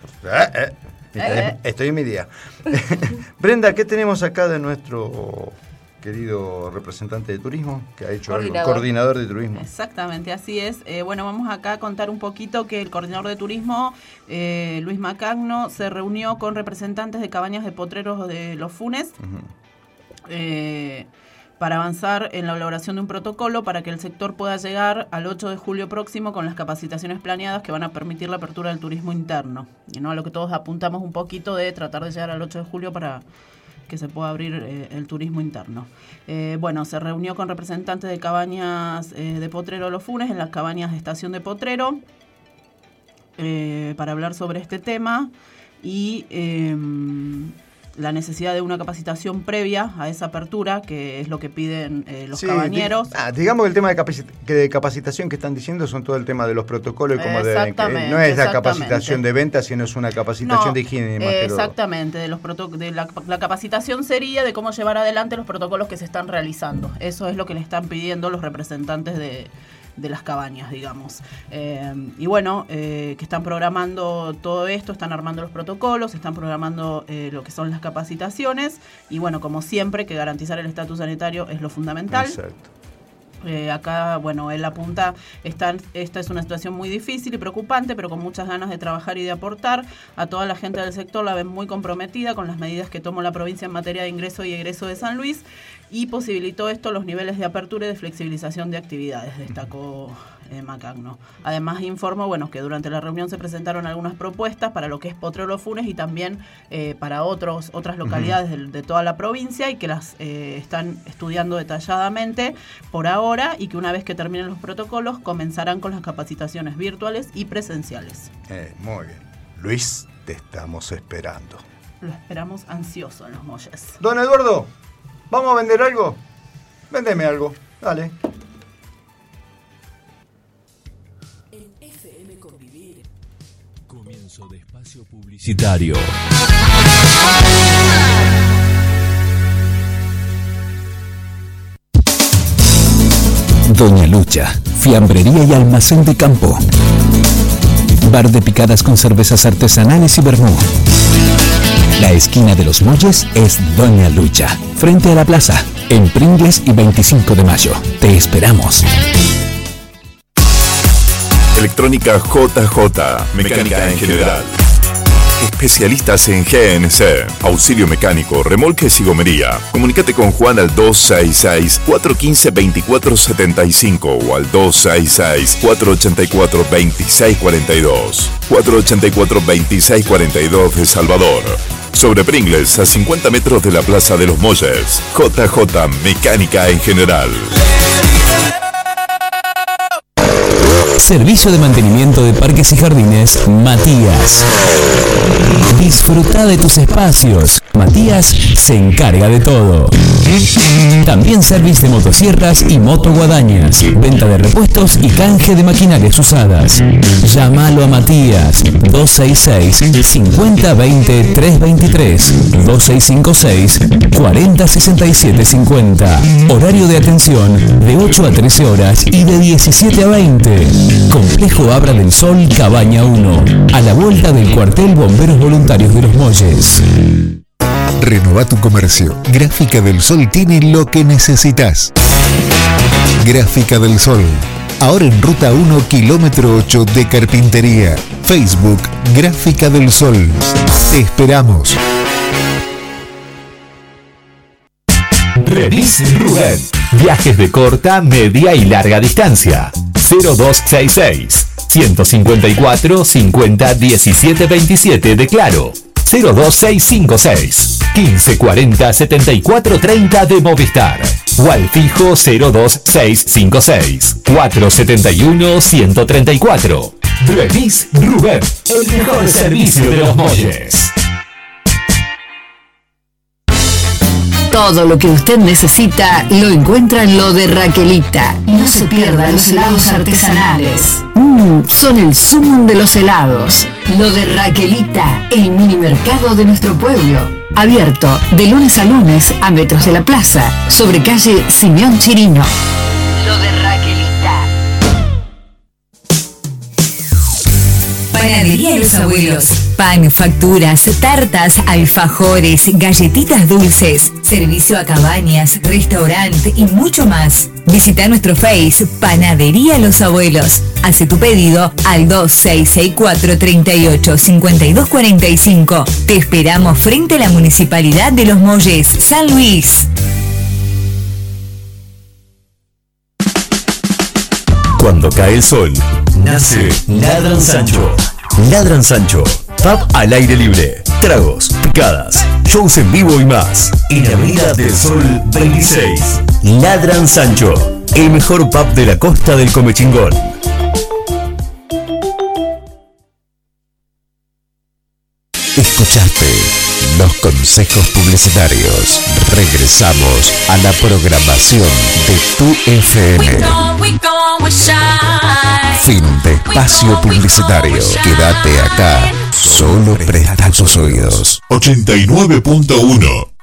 eh. Eh. Estoy en mi día. Brenda, ¿qué tenemos acá de nuestro querido representante de turismo que ha hecho algo? Coordinador. Coordinador de turismo. Exactamente, así es. Eh, bueno, vamos acá a contar un poquito que el coordinador de turismo, eh, Luis Macagno, se reunió con representantes de cabañas de potreros de los Funes eh, para avanzar en la elaboración de un protocolo para que el sector pueda llegar al 8 de julio próximo con las capacitaciones planeadas que van a permitir la apertura del turismo interno. Y no a lo que todos apuntamos un poquito de tratar de llegar al 8 de julio para que se pueda abrir eh, el turismo interno. Eh, bueno, se reunió con representantes de cabañas eh, de Potrero Los Funes en las cabañas de Estación de Potrero para hablar sobre este tema y eh, la necesidad de una capacitación previa a esa apertura, que es lo que piden eh, los Sí, cabañeros. di- ah, digamos que el tema de, capaci- que de capacitación que están diciendo son todo el tema de los protocolos y como de, que Exactamente, no es la capacitación de venta, sino es una capacitación No, de higiene. más eh, que exactamente, de los de la, la capacitación sería de cómo llevar adelante los protocolos que se están realizando. Eso es lo que le están pidiendo los representantes de, de las cabañas, digamos. Eh, y bueno, eh, que están programando todo esto, están armando los protocolos, están programando eh, lo que son las capacitaciones y bueno, como siempre, que garantizar el estatus sanitario es lo fundamental. Exacto. Eh, acá, bueno, él apunta, están, esta es una situación muy difícil y preocupante, pero con muchas ganas de trabajar y de aportar. A toda la gente del sector la ven muy comprometida con las medidas que tomó la provincia en materia de ingreso y egreso de San Luis y posibilitó esto los niveles de apertura y de flexibilización de actividades, destacó eh, Macagno. Además informó, bueno, que durante la reunión se presentaron algunas propuestas para lo que es Potrero Funes y también eh, para otros, otras localidades de, de toda la provincia y que las eh, están estudiando detalladamente por ahora y que una vez que terminen los protocolos comenzarán con las capacitaciones virtuales y presenciales. Eh, muy bien. Luis, te estamos esperando. Lo esperamos ansioso en los molles. Don Eduardo, ¿vamos a vender algo? Véndeme algo, dale. Comienzo de espacio publicitario. Doña Lucha, fiambrería y almacén de campo. Bar de picadas con cervezas artesanales y vermú. La esquina de los muelles es Doña Lucha, frente a la plaza, en Pringles y 25 de mayo. Te esperamos. Electrónica JJ, mecánica en general. Especialistas en GNC, auxilio mecánico, remolques y gomería. Comunícate con Juan al 266-415-2475 o al 266-484-2642. 484-2642 de Salvador. Sobre Pringles, a 50 metros de la Plaza de los Molles. JJ Mecánica en general. Servicio de mantenimiento de parques y jardines, Matías. Disfruta de tus espacios. Matías se encarga de todo. También servicio de motosierras y motoguadañas. Venta de repuestos y canje de maquinarias usadas. Llámalo a Matías 266 5020 323 2656 4067 50. Horario de atención de 8 a 13 horas y de 17 a 20. Complejo Abra del Sol, Cabaña 1, a la vuelta del cuartel Bomberos Voluntarios de los Molles. Renova tu comercio. Gráfica del Sol tiene lo que necesitas. Gráfica del Sol. Ahora en ruta 1, kilómetro 8 de Carpintería. Facebook, Gráfica del Sol. Te esperamos. Remis Rubén. Viajes de corta, media y larga distancia. 0266 154 50 17 27 de Claro. 02656 1540 74 30 de Movistar. O al fijo 02656 471 134. Remis Rubén. El mejor servicio de los molles. Todo lo que usted necesita lo encuentra en lo de Raquelita. No se pierda los helados artesanales. Mm, son el sumum de los helados. Lo de Raquelita, el mini mercado de nuestro pueblo. Abierto de lunes a lunes a metros de la plaza, sobre calle Simeón Chirino. Lo de. Panadería Los Abuelos. Pan, facturas, tartas, alfajores, galletitas dulces, servicio a cabañas, restaurante y mucho más. Visita nuestro Face Panadería Los Abuelos. Hace tu pedido al 2664 38 5245. Te esperamos frente a la Municipalidad de Los Molles, San Luis. Cuando cae el sol, nace Ladran Sancho. Ladran Sancho. Pub al aire libre. Tragos, picadas, shows en vivo y más. En Avenida del Sol 26. Ladran Sancho. El mejor pub de la costa del Comechingón. Escuchaste los consejos publicitarios. Regresamos a la programación de tu FM. Fin de espacio publicitario. Quédate acá. Solo presta tus oídos. 89.1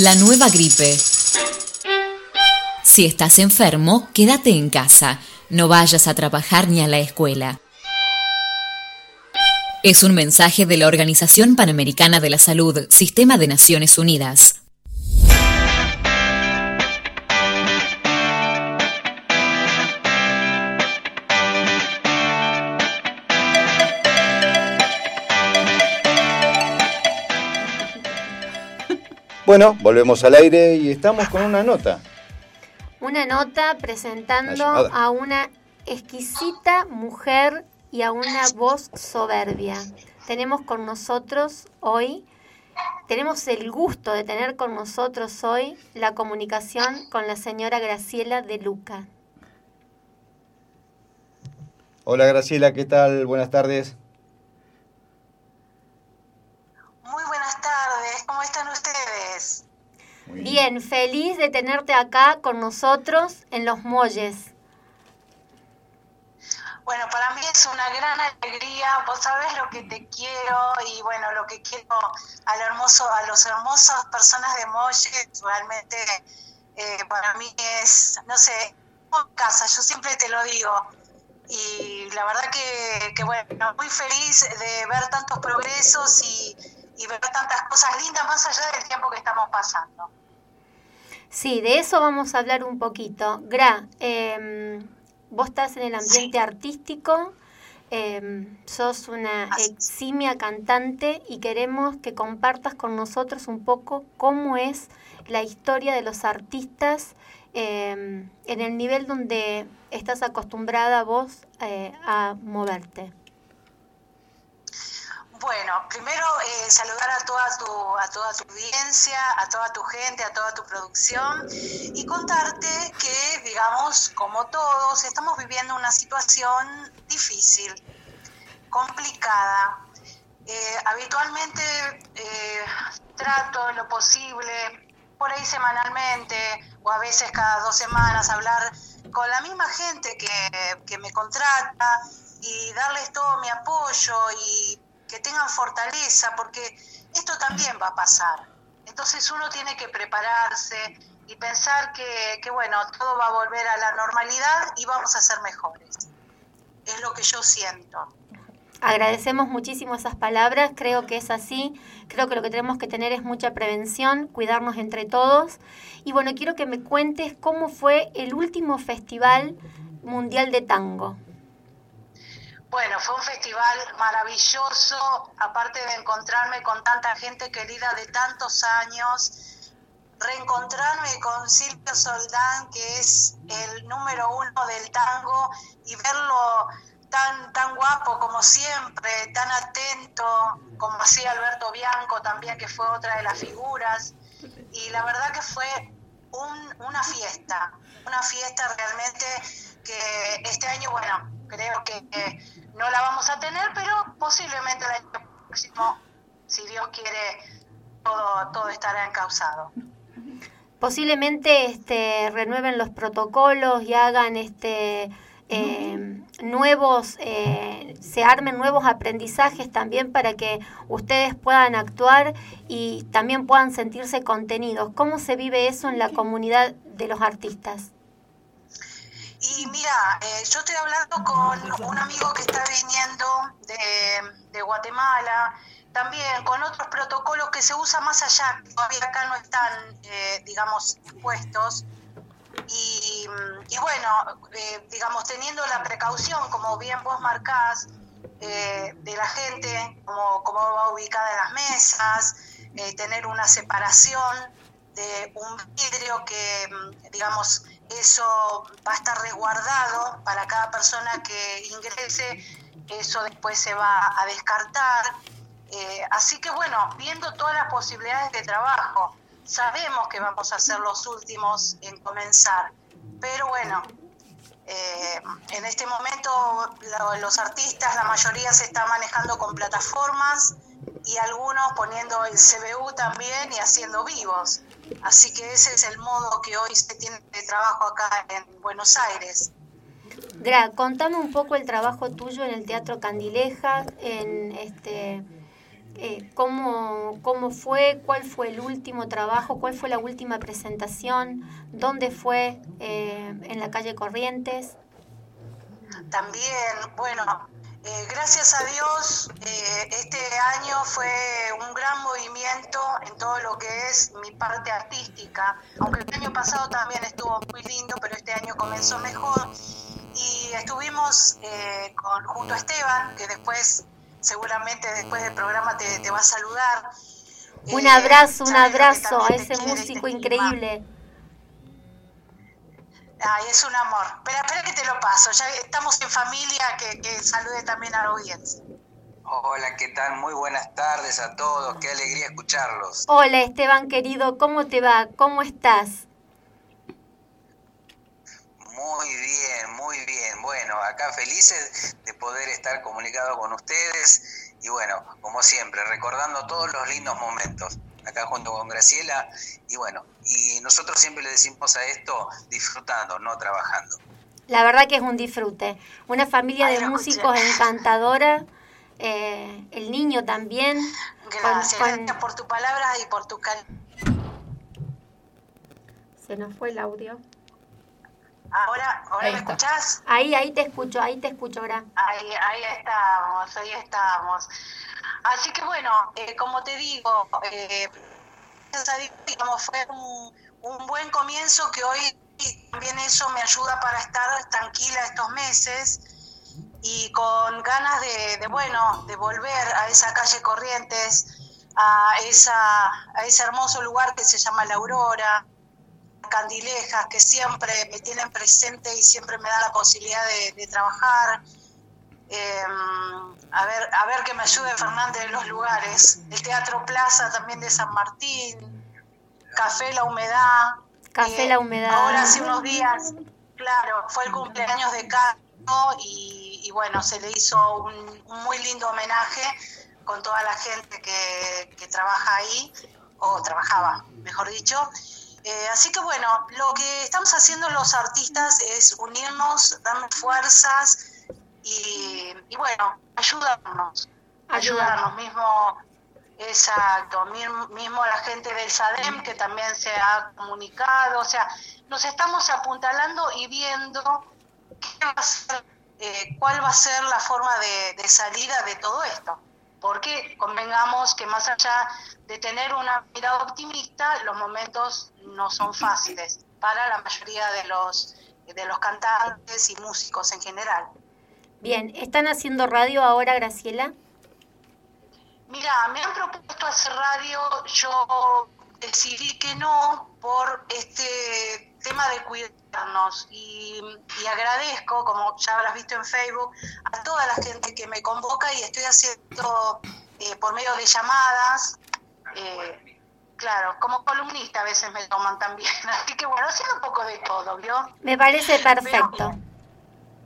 La nueva gripe. Si estás enfermo, quédate en casa. No vayas a trabajar ni a la escuela. Es un mensaje de la Organización Panamericana de la Salud, Sistema de Naciones Unidas. Bueno, volvemos al aire y estamos con una nota. Una nota presentando a una exquisita mujer y a una voz soberbia. Tenemos con nosotros hoy, tenemos el gusto de tener con nosotros hoy la comunicación con la señora Graciela de Luca. Hola Graciela, ¿qué tal? Buenas tardes. Muy buenas tardes, ¿cómo están ustedes? Bien, feliz de tenerte acá con nosotros en Los Molles. Bueno, para mí es una gran alegría, vos sabés lo que te quiero y bueno, lo que quiero a, lo hermoso, a los hermosas personas de Molles, realmente eh, para mí es, no sé, como casa, yo siempre te lo digo. Y la verdad que, que bueno, muy feliz de ver tantos progresos y, y ver tantas cosas lindas más allá del tiempo que estamos pasando. Sí, de eso vamos a hablar un poquito. Gra, em, vos estás en el ambiente artístico, em, sos una eximia cantante y queremos que compartas con nosotros un poco cómo es la historia de los artistas em, en el nivel donde estás acostumbrada vos eh, a moverte. Bueno, primero eh, saludar a toda, tu, a toda tu audiencia, a toda tu gente, a toda tu producción y contarte que, digamos, como todos, estamos viviendo una situación difícil, complicada. Eh, habitualmente eh, trato lo posible, por ahí semanalmente o a veces cada dos semanas, hablar con la misma gente que, que me contrata y darles todo mi apoyo y que tengan fortaleza, porque esto también va a pasar. Entonces uno tiene que prepararse y pensar que, bueno, todo va a volver a la normalidad y vamos a ser mejores. Es lo que yo siento. Agradecemos muchísimo esas palabras, creo que es así, creo que lo que tenemos que tener es mucha prevención, cuidarnos entre todos. Y bueno, quiero que me cuentes cómo fue el último Festival Mundial de Tango. Bueno, fue un festival maravilloso, aparte de encontrarme con tanta gente querida de tantos años, reencontrarme con Silvio Soldán, que es el número uno del tango, y verlo tan, tan guapo como siempre, tan atento, como hacía Alberto Bianco también, que fue otra de las figuras. Y la verdad que fue un, una fiesta, una fiesta realmente que este año, bueno, creo que no la vamos a tener, pero posiblemente el año próximo, si Dios quiere, todo, todo estará encauzado. Posiblemente este, renueven los protocolos y hagan este eh, nuevos, eh, se armen nuevos aprendizajes también para que ustedes puedan actuar y también puedan sentirse contenidos. ¿Cómo se vive eso en la comunidad de los artistas? Y mira, eh, yo estoy hablando con un amigo que está viniendo de, Guatemala, también con otros protocolos que se usan más allá, que todavía acá no están, eh, digamos, puestos. Y, bueno, eh, digamos, teniendo la precaución, como bien vos marcás, de la gente, como, como va ubicada en las mesas, tener una separación de un vidrio que, digamos, eso va a estar resguardado para cada persona que ingrese, eso después se va a descartar. Eh, así que bueno, viendo todas las posibilidades de trabajo, sabemos que vamos a ser los últimos en comenzar, pero bueno, eh, en este momento lo, los artistas, la mayoría se está manejando con plataformas y algunos poniendo el CBU también y haciendo vivos. Así que ese es el modo que hoy se tiene de trabajo acá en Buenos Aires. Gra, contame un poco el trabajo tuyo en el Teatro Candileja, en este eh, cómo, cómo fue, cuál fue el último trabajo, cuál fue la última presentación, dónde fue eh, en la calle Corrientes. También, bueno, eh, gracias a Dios, eh, este año fue un gran movimiento en todo lo que es mi parte artística, aunque el año pasado también estuvo muy lindo, pero este año comenzó mejor. Y estuvimos eh, con, junto a Esteban, que después, seguramente después del programa te, te va a saludar. Un abrazo, un abrazo a ese músico increíble. Ay, es un amor. Espera, espera que te lo paso. Ya estamos en familia, que, que salude también a la audiencia. Hola, ¿qué tal? Muy buenas tardes a todos. Qué alegría escucharlos. Hola Esteban querido, ¿cómo te va? ¿Cómo estás? Muy bien, muy bien. Bueno, acá felices de poder estar comunicado con ustedes y bueno, como siempre, recordando todos los lindos momentos. Acá junto con Graciela y bueno, y nosotros siempre le decimos a esto disfrutando, no trabajando. La verdad que es un disfrute. Una familia Ay, de músicos escuché. encantadora. eh, el niño también. Gracias, con- gracias por tu palabra y por tu cariño. Se nos fue el audio. Ahora, ahora Ahí me está. escuchás? Ahí, ahí te escucho, ahí te escucho ahora. Ahí, ahí estamos, ahí estamos. Así que bueno, eh, como te digo, eh, digamos, fue un, un buen comienzo que hoy también eso me ayuda para estar tranquila estos meses y con ganas de, bueno, de volver a esa calle Corrientes, a, esa, a ese hermoso lugar que se llama La Aurora, Candilejas, que siempre me tienen presente y siempre me da la posibilidad de trabajar. Eh, a ver, a ver que me ayude Fernández en los lugares. El Teatro Plaza también de San Martín, Café La Humedad. Café Eh, La Humedad. Ahora hace unos días, claro, fue el cumpleaños de Carlos y, y bueno, se le hizo un, un muy lindo homenaje con toda la gente que, que trabaja ahí, o trabajaba, mejor dicho. Eh, así que bueno, lo que estamos haciendo los artistas es unirnos, darnos fuerzas y, y bueno, ayudarnos, ayudarnos mismo, exacto, mismo, la gente del SADEM que también se ha comunicado, o sea, nos estamos apuntalando y viendo qué va a ser, eh, cuál va a ser la forma de, de salida de todo esto. Porque convengamos que más allá de tener una mirada optimista, los momentos no son fáciles para la mayoría de los, de los cantantes y músicos en general. Bien, ¿están haciendo radio ahora, Graciela? Mira, me han propuesto hacer radio, yo decidí que no por este tema de cuidarnos y, y agradezco, como ya habrás visto en Facebook, a toda la gente que me convoca y estoy haciendo eh, por medio de llamadas, eh, claro, como columnista a veces me toman también, así que bueno, haciendo un poco de todo, ¿vio? Me parece perfecto.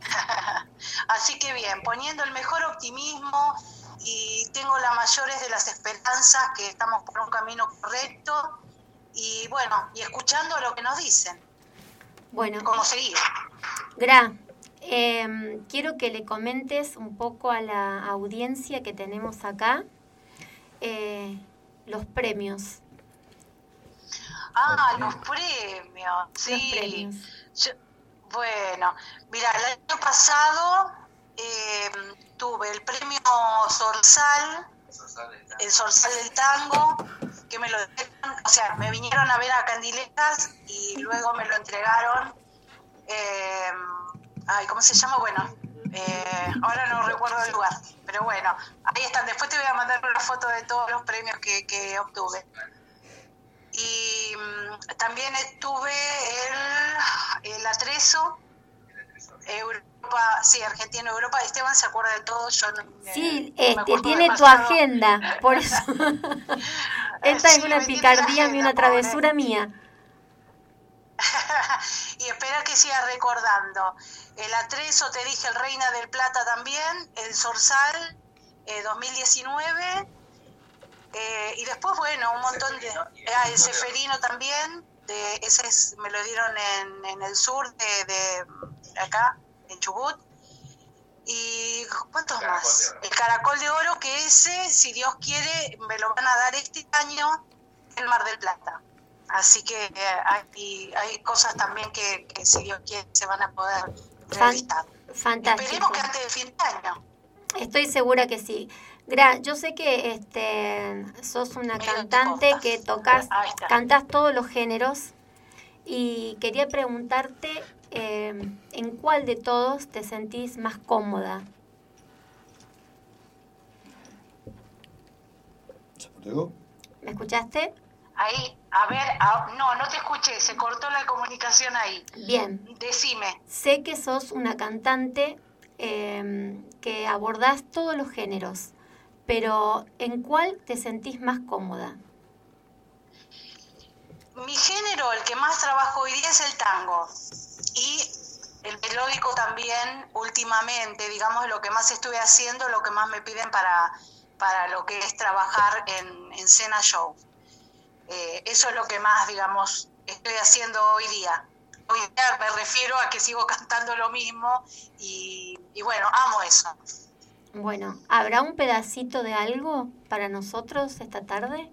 Así que bien, poniendo el mejor optimismo y tengo las mayores de las esperanzas que estamos por un camino correcto y bueno, y escuchando lo que nos dicen, Bueno, cómo seguir. Gra, eh, quiero que le comentes un poco a la audiencia que tenemos acá eh, los premios. Ah, los premios, sí. Los premios. Yo- bueno, mira, el año pasado eh, tuve el premio Sorsal, el Sorsal del Tango, que me lo o sea, me vinieron a ver a Candilejas y luego me lo entregaron. eh, ay, ¿cómo se llama? Bueno, eh, ahora no recuerdo el lugar, pero bueno, ahí están. Después te voy a mandar una foto de todos los premios que, que obtuve. Y mm, también estuve el, el Atrezo, Europa, sí, Argentina, Europa. Esteban se acuerda de todo, yo no, me- Sí, este, tiene tu agenda, por eso. Esta Sí, es una picardía mía, una pobre. travesura mía. y espera que siga recordando. El Atrezo, te dije, el Reina del Plata también, el Sorsal eh, 2019, eh, y después, bueno, un montón de... Ah, el Seferino también, de, ese es- me lo dieron en, en el sur de, de acá, en Chubut. ¿Y cuántos más? El Caracol de Oro, que ese, si Dios quiere, me lo van a dar este año en Mar del Plata. Así que eh, hay, hay cosas también que, que, si Dios quiere, se van a poder realizar. Fantástico. Esperemos que antes de fin de año. Estoy segura que sí. Gra, yo sé que este sos una cantante que tocas, cantas todos los géneros y quería preguntarte eh, en cuál de todos te sentís más cómoda. ¿Me escuchaste? Ahí, a ver, a- no, no te escuché, se cortó la comunicación ahí. Bien. Decime. Sé que sos una cantante eh, que abordás todos los géneros. Pero ¿en cuál te sentís más cómoda? Mi género, el que más trabajo hoy día es el tango. Y el melódico también, últimamente, digamos, lo que más estuve haciendo, lo que más me piden para, para lo que es trabajar en, en cena show. Eh, eso es lo que más, digamos, estoy haciendo hoy día. Hoy día me refiero a que sigo cantando lo mismo y, y bueno, amo eso. Bueno, ¿habrá un pedacito de algo para nosotros esta tarde?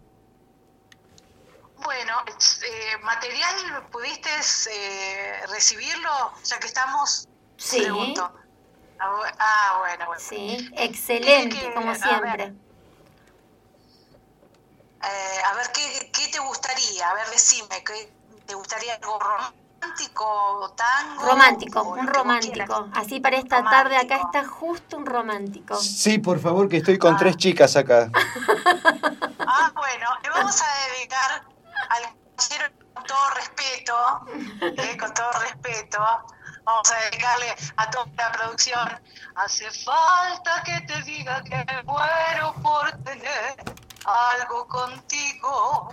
Bueno, eh, material, ¿pudiste eh, recibirlo? Ya que estamos, Sí. pregunto. Ah, Ah, bueno, bueno. Sí, excelente, que- como a siempre. Eh, a ver, ¿qué, ¿qué te gustaría? A ver, decime, ¿qué, ¿te gustaría algo romántico, tango? Romántico, o un romántico. Así para esta tarde acá está justo un romántico. Sí, por favor, que estoy con tres chicas acá. Ah, bueno, le vamos a dedicar al caballero con todo respeto, eh, con todo respeto. Vamos a dedicarle a toda la producción. Hace falta que te diga que muero por tener algo contigo.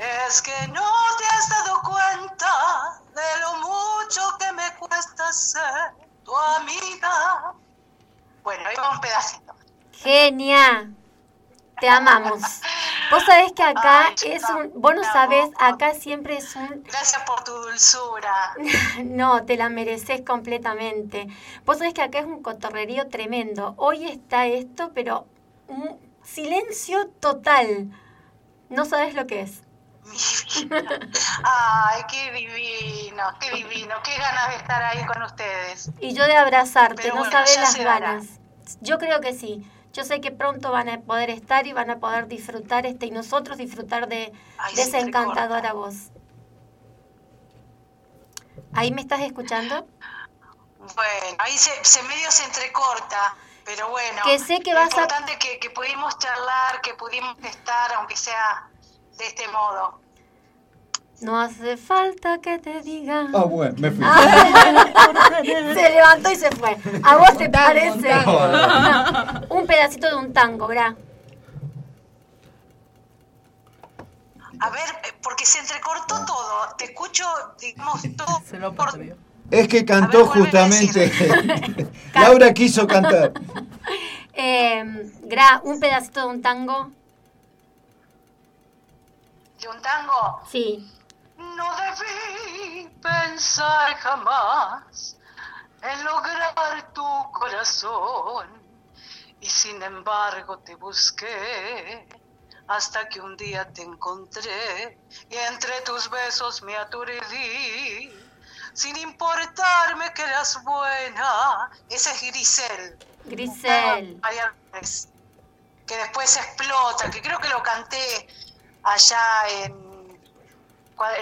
Es que no te has dado cuenta de lo mucho que me cuesta ser tu amiga. Bueno, ahí va un pedacito. Genia, te amamos. Vos sabés que acá es un, vos no sabés, acá siempre es un, Gracias por tu dulzura. no, te la mereces completamente. Vos sabés que acá es un cotorrerío tremendo. Hoy está esto, pero un silencio total. No sabés lo que es. Ay, qué divino, qué divino, qué ganas de estar ahí con ustedes. Y yo de abrazarte, Pero no bueno, ya las dará. ganas. Yo creo que sí. Yo sé que pronto van a poder estar y van a poder disfrutar este y nosotros disfrutar de, Ay, de esa encantadora voz. ¿Ahí me estás escuchando? Bueno, ahí se, se medio se entrecorta, pero bueno. Que sé que lo vas a- importante que, que pudimos charlar, que pudimos estar, aunque sea de este modo. No hace falta que te diga. Ah, bueno, me fui. se levantó y se fue. ¿A vos te tango, parece? un tango. No, un pedacito de un tango, ¿verdad? A ver, eh, porque se entrecortó todo. Te escucho, digamos, todo. Se lo por-. Es que cantó justamente. Laura quiso cantar. Eh, Gra, un pedacito de un tango. ¿De un tango? Sí. No debí pensar jamás en lograr tu corazón y sin embargo te busqué hasta que un día te encontré y entre tus besos me aturdí sin importarme que eras buena. Ese es Grisel. Grisel. Que después explota, que creo que lo canté allá en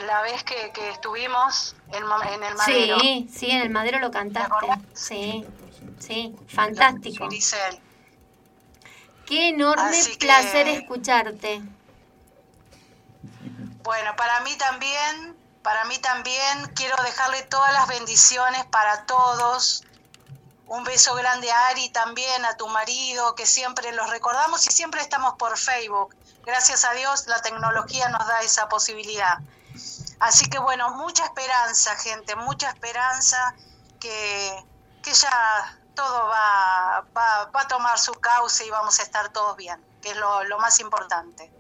la vez que, que estuvimos en, el madero. Sí, sí, en el madero lo cantaste. Sí, sí, fantástico. Qué enorme Así que- placer escucharte. Bueno, para mí también, para mí también quiero dejarle todas las bendiciones para todos. Un beso grande a Ari también, a tu marido, que siempre los recordamos y siempre estamos por Facebook. Gracias a Dios la tecnología nos da esa posibilidad. Así que bueno, mucha esperanza, gente, mucha esperanza que, que ya todo va, va, va a tomar su cauce y vamos a estar todos bien, que es lo, lo más importante.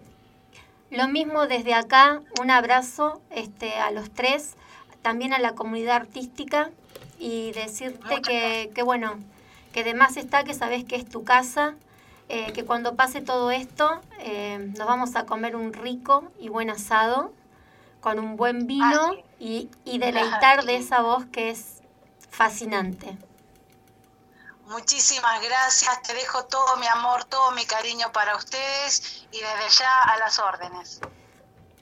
Lo mismo desde acá, un abrazo este, a los tres, también a la comunidad artística y decirte que, que, bueno, que de más está que sabes que es tu casa, eh, que cuando pase todo esto eh, nos vamos a comer un rico y buen asado con un buen vino y, y deleitar de esa voz que es fascinante. Muchísimas gracias, te dejo todo mi amor, todo mi cariño para ustedes y desde ya a las órdenes.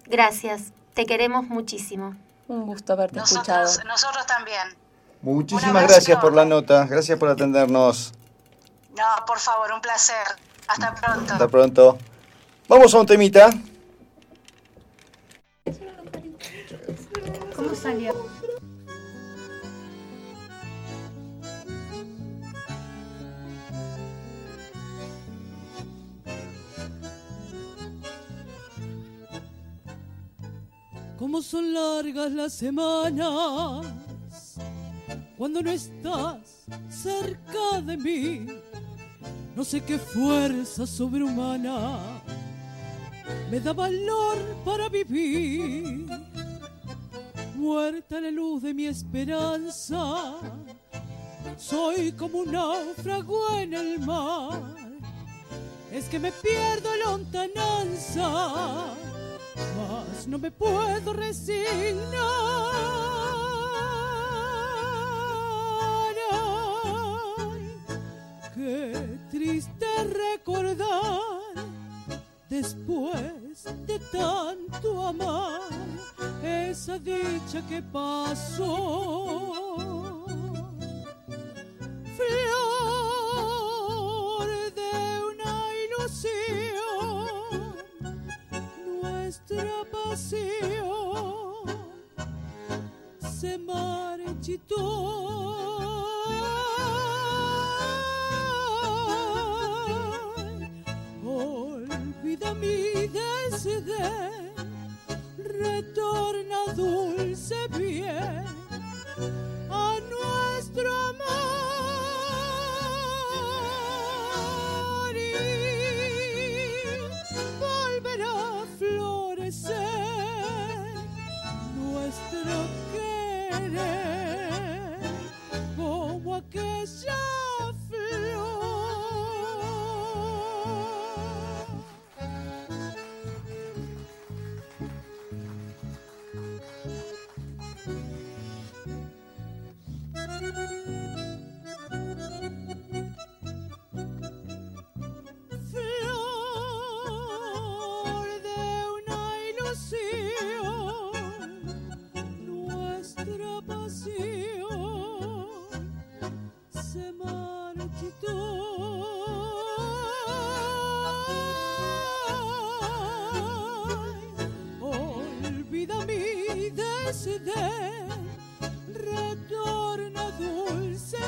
Gracias, te queremos muchísimo. Un gusto haberte escuchado. Nosotros, nosotros también. Muchísimas gracias por la nota. Gracias por atendernos. No, por favor, un placer. Hasta pronto. Hasta pronto. Vamos a un temita. ¿Cómo salió? Cómo son largas las semanas cuando no estás cerca de mí no sé qué fuerza sobrehumana me da valor para vivir. Muerta la luz de mi esperanza, soy como un náufrago en el mar. Es que me pierdo lontananza, mas no me puedo resignar. Triste recordar después de tanto amar esa dicha que pasó. Flor de una ilusión, nuestra pasión se marchitó. Mi desdén, retorna dulce bien desdén, retorna dulce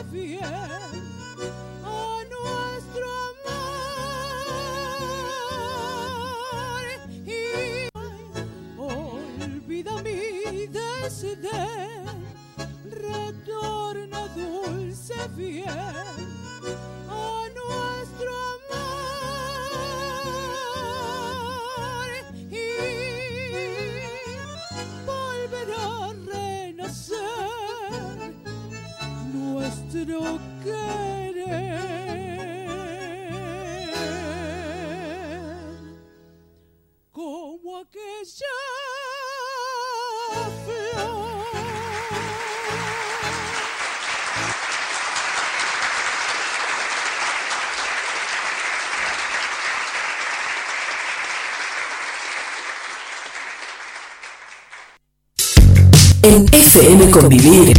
Convivir.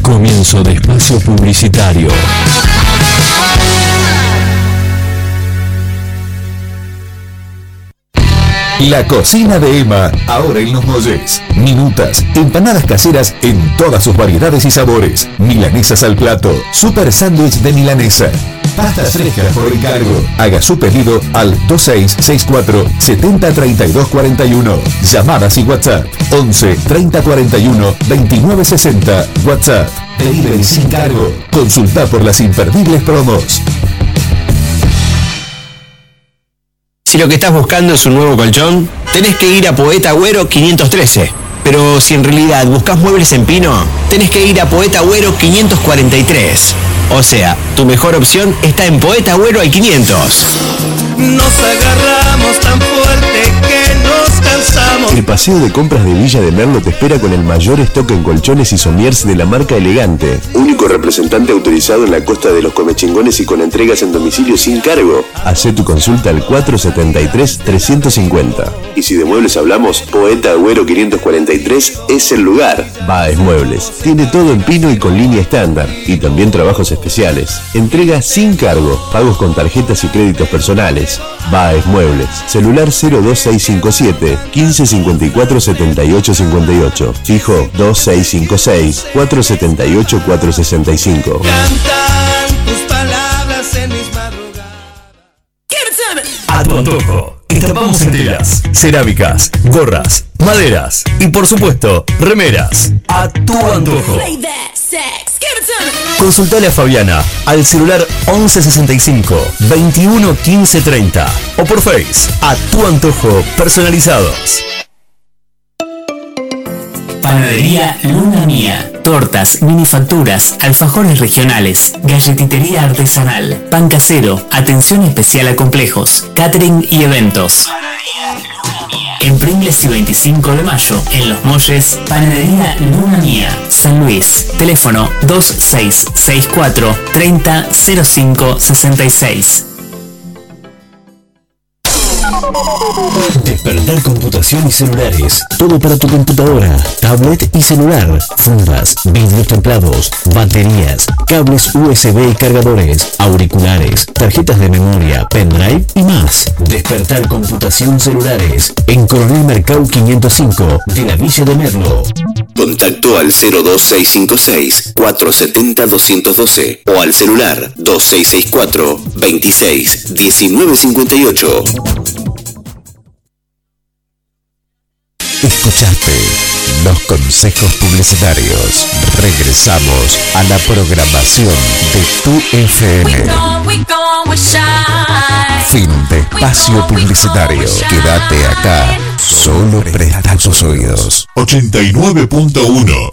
Comienzo de espacio publicitario. La cocina de Emma, ahora en Los Molles. Minutas, empanadas caseras en todas sus variedades y sabores. Milanesas al plato, super sándwich de milanesa. Pastas frescas por encargo. Haga su pedido al 2664 70 32 41. Llamadas y WhatsApp 11 30 41 29 60. WhatsApp. Delivery sin cargo. Consulta por las imperdibles promos. Si lo que estás buscando es un nuevo colchón, tenés que ir a Poeta Agüero 513. Pero si en realidad buscas muebles en pino, tenés que ir a Poeta Agüero 543. O sea, tu mejor opción está en Poeta Agüero al 500. Nos agarramos paseo de compras de Villa de Merlo te espera con el mayor stock en colchones y somiers de la marca Elegante. Único representante autorizado en la costa de los comechingones y con entregas en domicilio sin cargo. Hacé tu consulta al 473-350. Y si de muebles hablamos, Poeta Agüero 543 es el lugar. Baez Muebles. Tiene todo en pino y con línea estándar. Y también trabajos especiales. Entrega sin cargo. Pagos con tarjetas y créditos personales. Baez Muebles. Celular 02657 1554 7858. Fijo 2656 478 465. Cantan tus palabras en mis madrugadas. A tu antojo. Estampamos en telas, cerámicas, gorras, maderas y por supuesto, remeras. A tu antojo. Consultale a Fabiana al celular 1165 21 15 30 o por Face a tu antojo personalizados. Panadería Luna Mía. Tortas, minifacturas, alfajores regionales, galletitería artesanal, pan casero, atención especial a complejos, catering y eventos. En Pringles y 25 de mayo, en Los Molles, Panadería Luna Mía, San Luis. Teléfono 2664 3005 66. Despertar computación y celulares. Todo para tu computadora, tablet y celular. Fundas, vidrios templados, baterías, cables USB y cargadores, auriculares, tarjetas de memoria, pendrive y más. Despertar computación celulares. En Coronel Mercado 505 de la Villa de Merlo. Contacto al 02656 470 212 o al celular 2664 26 1958. Escuchaste los consejos publicitarios. Regresamos a la programación de tu FM. Fin de espacio publicitario. Quédate acá. Solo presta tus oídos. 89.1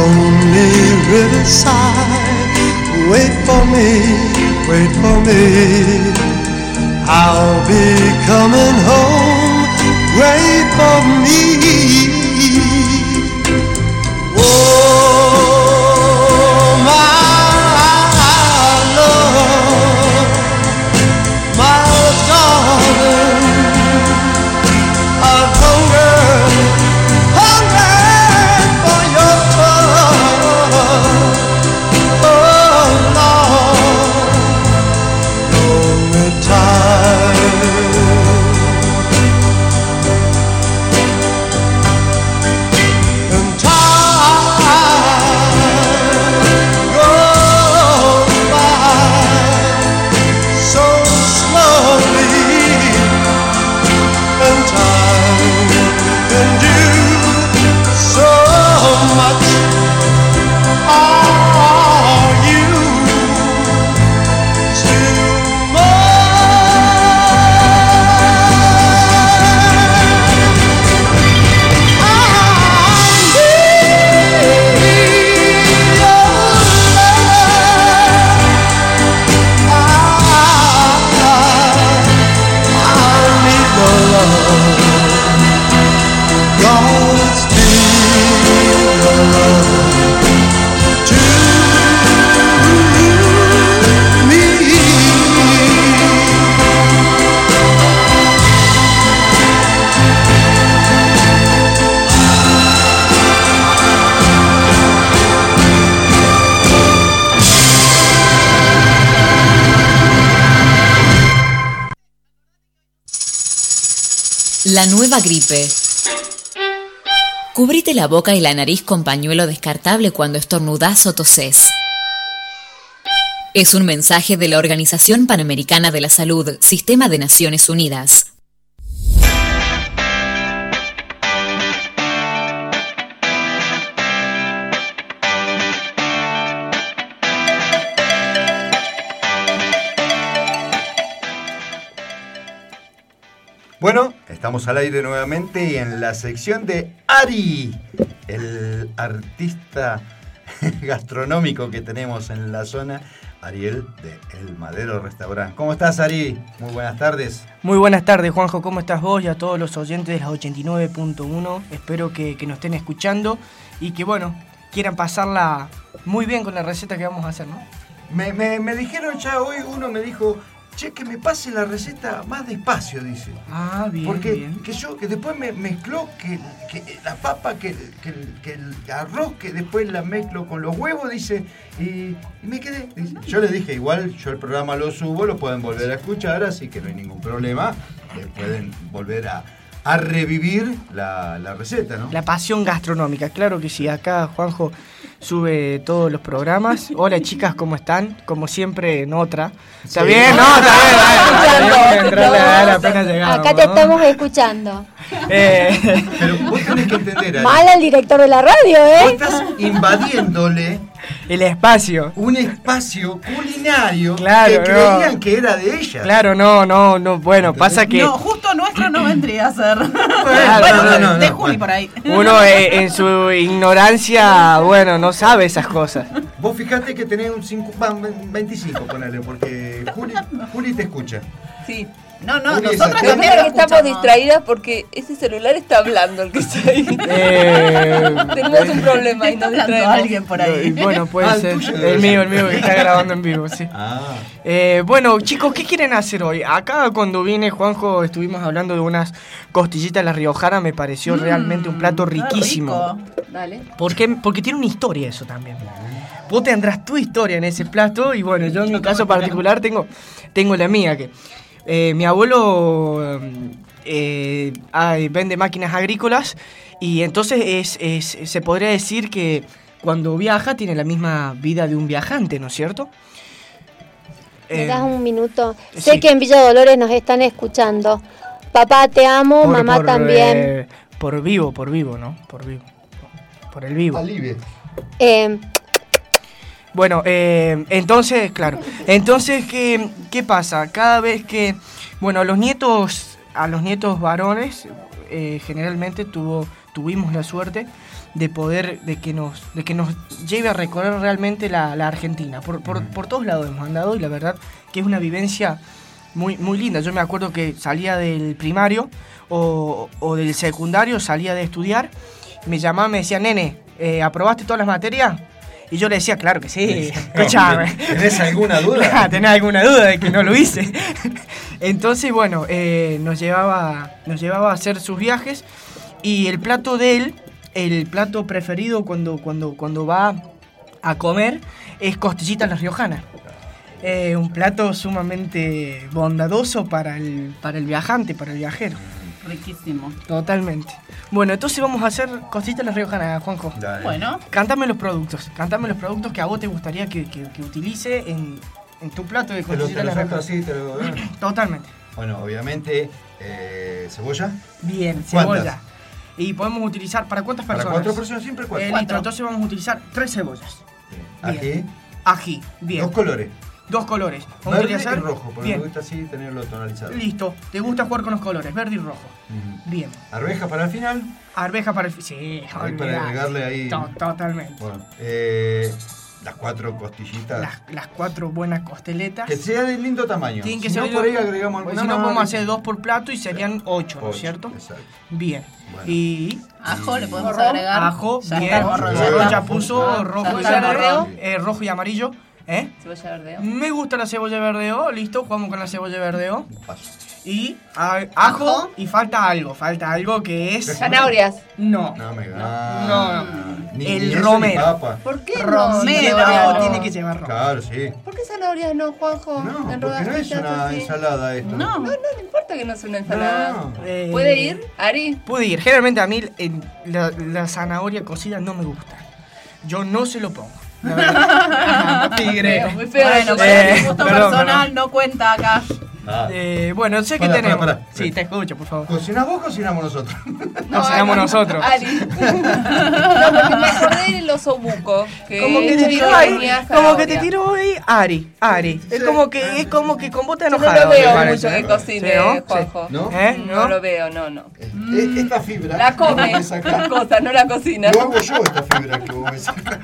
Lonely riverside, wait for me, wait for me. I'll be coming home, wait for me. La nueva gripe. Cubrite la boca y la nariz con pañuelo descartable cuando estornudás o tosés. Es un mensaje de la Organización Panamericana de la Salud, Sistema de Naciones Unidas. Estamos al aire nuevamente y en la sección de Ari, el artista gastronómico que tenemos en la zona, Ariel de El Madero Restaurant. ¿Cómo estás, Ari? Muy buenas tardes. Muy buenas tardes, Juanjo. ¿Cómo estás vos y a todos los oyentes de las 89.1? Espero que, que nos estén escuchando y que, bueno, quieran pasarla muy bien con la receta que vamos a hacer, ¿no? Me, me- me dijeron ya hoy, uno me dijo, che, que me pase la receta más despacio, dice. Ah, bien, Porque bien. que yo, que después me mezcló que, que la papa, que, que- que el arroz, que después la mezclo con los huevos, dice, y, y me quedé. dice. Yo le dije, igual yo el programa lo subo, lo pueden volver a escuchar, así que no hay ningún problema. Le pueden volver a, a revivir la, la receta, ¿no? La pasión gastronómica, claro que sí. Acá Juanjo sube todos los programas. Hola chicas, ¿cómo están? Como siempre en otra. ¿Está Sí. bien? No, está bien. Acá te ¿no? estamos escuchando. Eh, Pero vos tenés que entender, Ari, Mal al director de la radio, vos ¿eh? estás invadiéndole el espacio. un espacio culinario Claro, que no. creían que era de ella. Claro, no, no, no. Bueno, pasa que No, nuestro no vendría a ser. Claro, bueno, no, no, de no. Juli por ahí. uno eh, en su ignorancia, bueno, no sabe esas cosas. Vos fijate que tenés un 5, 25, ponele, porque Juli, Juli te escucha. Sí. No, no, es nosotras también lo estamos escuchamos. distraídas porque ese celular está hablando el que está ahí. Eh, Tenemos un problema y Está nos hablando distraemos. alguien por ahí. Y bueno, puede Ah, ser. tuyo El, mío, el mío que está grabando en vivo, sí. Ah. Eh, bueno, chicos, ¿qué quieren hacer hoy? Acá cuando vine, Juanjo, estuvimos hablando de unas costillitas a la riojana, me pareció realmente un plato riquísimo. rico. Dale. ¿Por qué? Porque tiene una historia eso también. Vos tendrás tu historia en ese plato y bueno, yo en mi caso particular tengo, tengo la mía que eh, mi abuelo eh, ay, vende máquinas agrícolas y entonces es, es- se podría decir que cuando viaja tiene la misma vida de un viajante, ¿no es cierto? ¿Me Eh, das un minuto? sí. Sé que en Villa Dolores nos están escuchando. Papá, te amo, por- mamá por, también. eh, por vivo, por vivo, ¿no? Por vivo. Por el vivo. Alivie. Eh, Bueno, eh, entonces, claro. Entonces, ¿qué, ¿qué pasa? Cada vez que, bueno, a los nietos, a los nietos varones, eh, generalmente tuvo, tuvimos la suerte de poder, de que nos, de que nos lleve a recorrer realmente la, la Argentina. Por, por, por todos lados hemos andado y la verdad que es una vivencia muy, muy linda. Yo me acuerdo que salía del primario o, o del secundario, salía de estudiar, me llamaban, me decían, nene, eh, ¿aprobaste todas las materias? Y yo le decía, claro que sí, escuchame. ¿Tenés alguna duda? ¿Tenés alguna duda de que no lo hice? Entonces, bueno, eh, nos, llevaba, nos llevaba a hacer sus viajes y el plato de él, el plato preferido cuando, cuando, cuando va a comer, es costillita a la riojana. Eh, un plato sumamente bondadoso para el, para el viajante, para el viajero. Riquísimo. Totalmente. Bueno, entonces vamos a hacer costillitas a la riojana, Juanjo. Dale. Bueno, Cántame los productos, cántame los productos que a vos te gustaría que, que- que utilice en, en tu plato de Te lo, costillitas te a lo la saco riojana. así, te lo... Totalmente. Bueno, obviamente, eh, cebolla. Bien, ¿Cuántas? cebolla. Y podemos utilizar, ¿para cuántas Para personas? cuatro personas, siempre cuatro. Eh, Cuatro. entonces vamos a utilizar tres cebollas. Aquí, Ají, bien. dos colores. Dos colores. Vamos a Verde y utilizar. rojo, porque Bien. me gusta así tenerlo tonalizado. Listo. ¿Te gusta jugar con los colores? Verde y rojo. Ujú. Bien. Arveja para el final. Arveja para el... fi- Sí, Ahí para agregarle ahí. To- Totalmente. Bueno, eh, las cuatro costillitas. Las, las cuatro buenas costeletas. Que sea de lindo tamaño. Tienen que si ser no, de- por ahí agregamos Si no, podemos hacer dos por plato y serían ocho, ¿no es Ocho, cierto? Exacto. Bien. Bueno. Y ajo le podemos agregar. ajo, Ya bien. está ya ya puso rojo, y eh, rojo y amarillo. ¿Eh? Cebolla verdeo. Me gusta la cebolla verdeo, listo, jugamos con la cebolla verdeo. Paso. Y a- ajo, Ajo. y falta algo, falta algo que es... Zanahorias. No. No me No, no. Ni- el ni eso, ni romero. papa. ¿Por qué no? Romero, no? tiene que llevar romero. Claro, sí. ¿Por qué zanahorias no, Juanjo? No, en porque no es una así. ensalada esto. No, no, no importa que no sea una ensalada. No. Eh, ¿Puede ir, Ari? Puede ir. Generalmente a mí la zanahoria cocida no me gusta. Yo no se lo pongo. Tigre. Muy feo, bueno, Eh, pero mi gusto perdón, personal perdón. no cuenta acá. Eh, bueno, sé que Pará, tenemos. pará, pará. Sí, te escucho, por favor. ¿Cocinás vos o cocinamos nosotros? Cocinamos nosotros. Ari. no, porque me acordé del oso buco. Que Como que te tiró ahí, como que te tiró ahí Ari, Ari. Es como que es como que con vos te Yo no lo veo parece, mucho que ¿eh? cocine, ¿Sí, no? Juanjo. Sí. ¿Eh? No ¿No? lo veo, no, no. E- Esta fibra. La come, las cosas, no la cocina. Lo hago yo esta fibra que vos me sacás.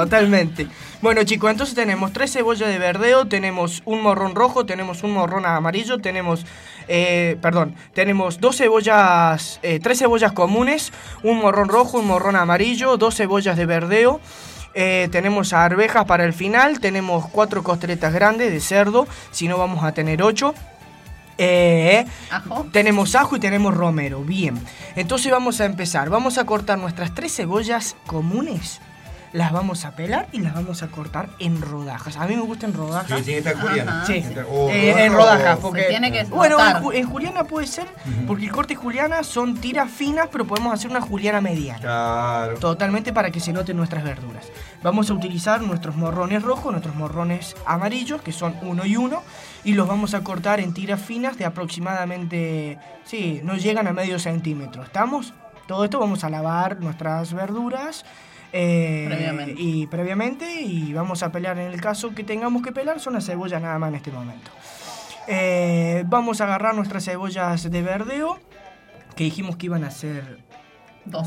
Totalmente. Bueno, chicos, entonces tenemos tres cebollas de verdeo, tenemos un morrón rojo, tenemos un morrón amarillo, tenemos, eh, perdón, tenemos dos cebollas, eh, tres cebollas comunes, un morrón rojo, un morrón amarillo, dos cebollas de verdeo. eh, tenemos arvejas para el final, tenemos cuatro costeletas grandes de cerdo, si no vamos a tener ocho. Eh, Tenemos ajo y tenemos romero. Bien. Entonces vamos a empezar. Vamos a cortar nuestras tres cebollas comunes. Las vamos a pelar y las vamos a cortar en rodajas. A mí me gusta en rodajas. Sí, tiene que estar juliana. Sí, O eh, rodaja en rodajas. Se Porque, tiene que bueno, en, en juliana puede ser, porque el corte juliana son tiras finas, pero podemos hacer una juliana mediana. Claro. Totalmente para que se noten nuestras verduras. Vamos a utilizar nuestros morrones rojos, nuestros morrones amarillos, que son uno y uno, y los vamos a cortar en tiras finas de aproximadamente, sí, no llegan a medio centímetro. ¿Estamos? Todo esto vamos a lavar nuestras verduras. Eh, Previamente. Y previamente, y vamos a pelar en el caso que tengamos que pelar, son las cebollas nada más en este momento. Eh, vamos a agarrar nuestras cebollas de verdeo, que dijimos que iban a ser dos.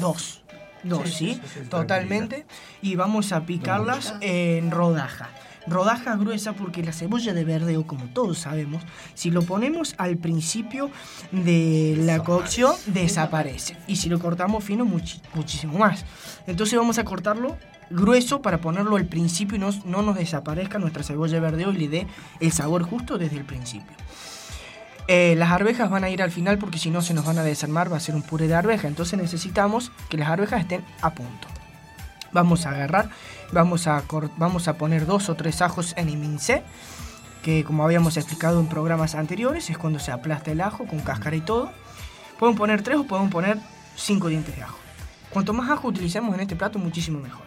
Dos, Sí, ¿sí? sí, sí, sí, Totalmente. Y vamos a picarlas en rodaja. Rodaja gruesa porque la cebolla de verdeo, como todos sabemos, si lo ponemos al principio de la cocción, desaparece. Y si lo cortamos fino, muchísimo más. Entonces vamos a cortarlo grueso para ponerlo al principio y no, no nos desaparezca nuestra cebolla de verdeo y le dé el sabor justo desde el principio. Eh, las arvejas van a ir al final porque si no se nos van a desarmar, va a ser un puré de arveja. Entonces necesitamos que las arvejas estén a punto. Vamos a agarrar, vamos a, vamos a poner dos o tres ajos en imincé, que como habíamos explicado en programas anteriores, es cuando se aplasta el ajo con cáscara y todo. Podemos poner tres o podemos poner cinco dientes de ajo. Cuanto más ajo utilicemos en este plato, muchísimo mejor.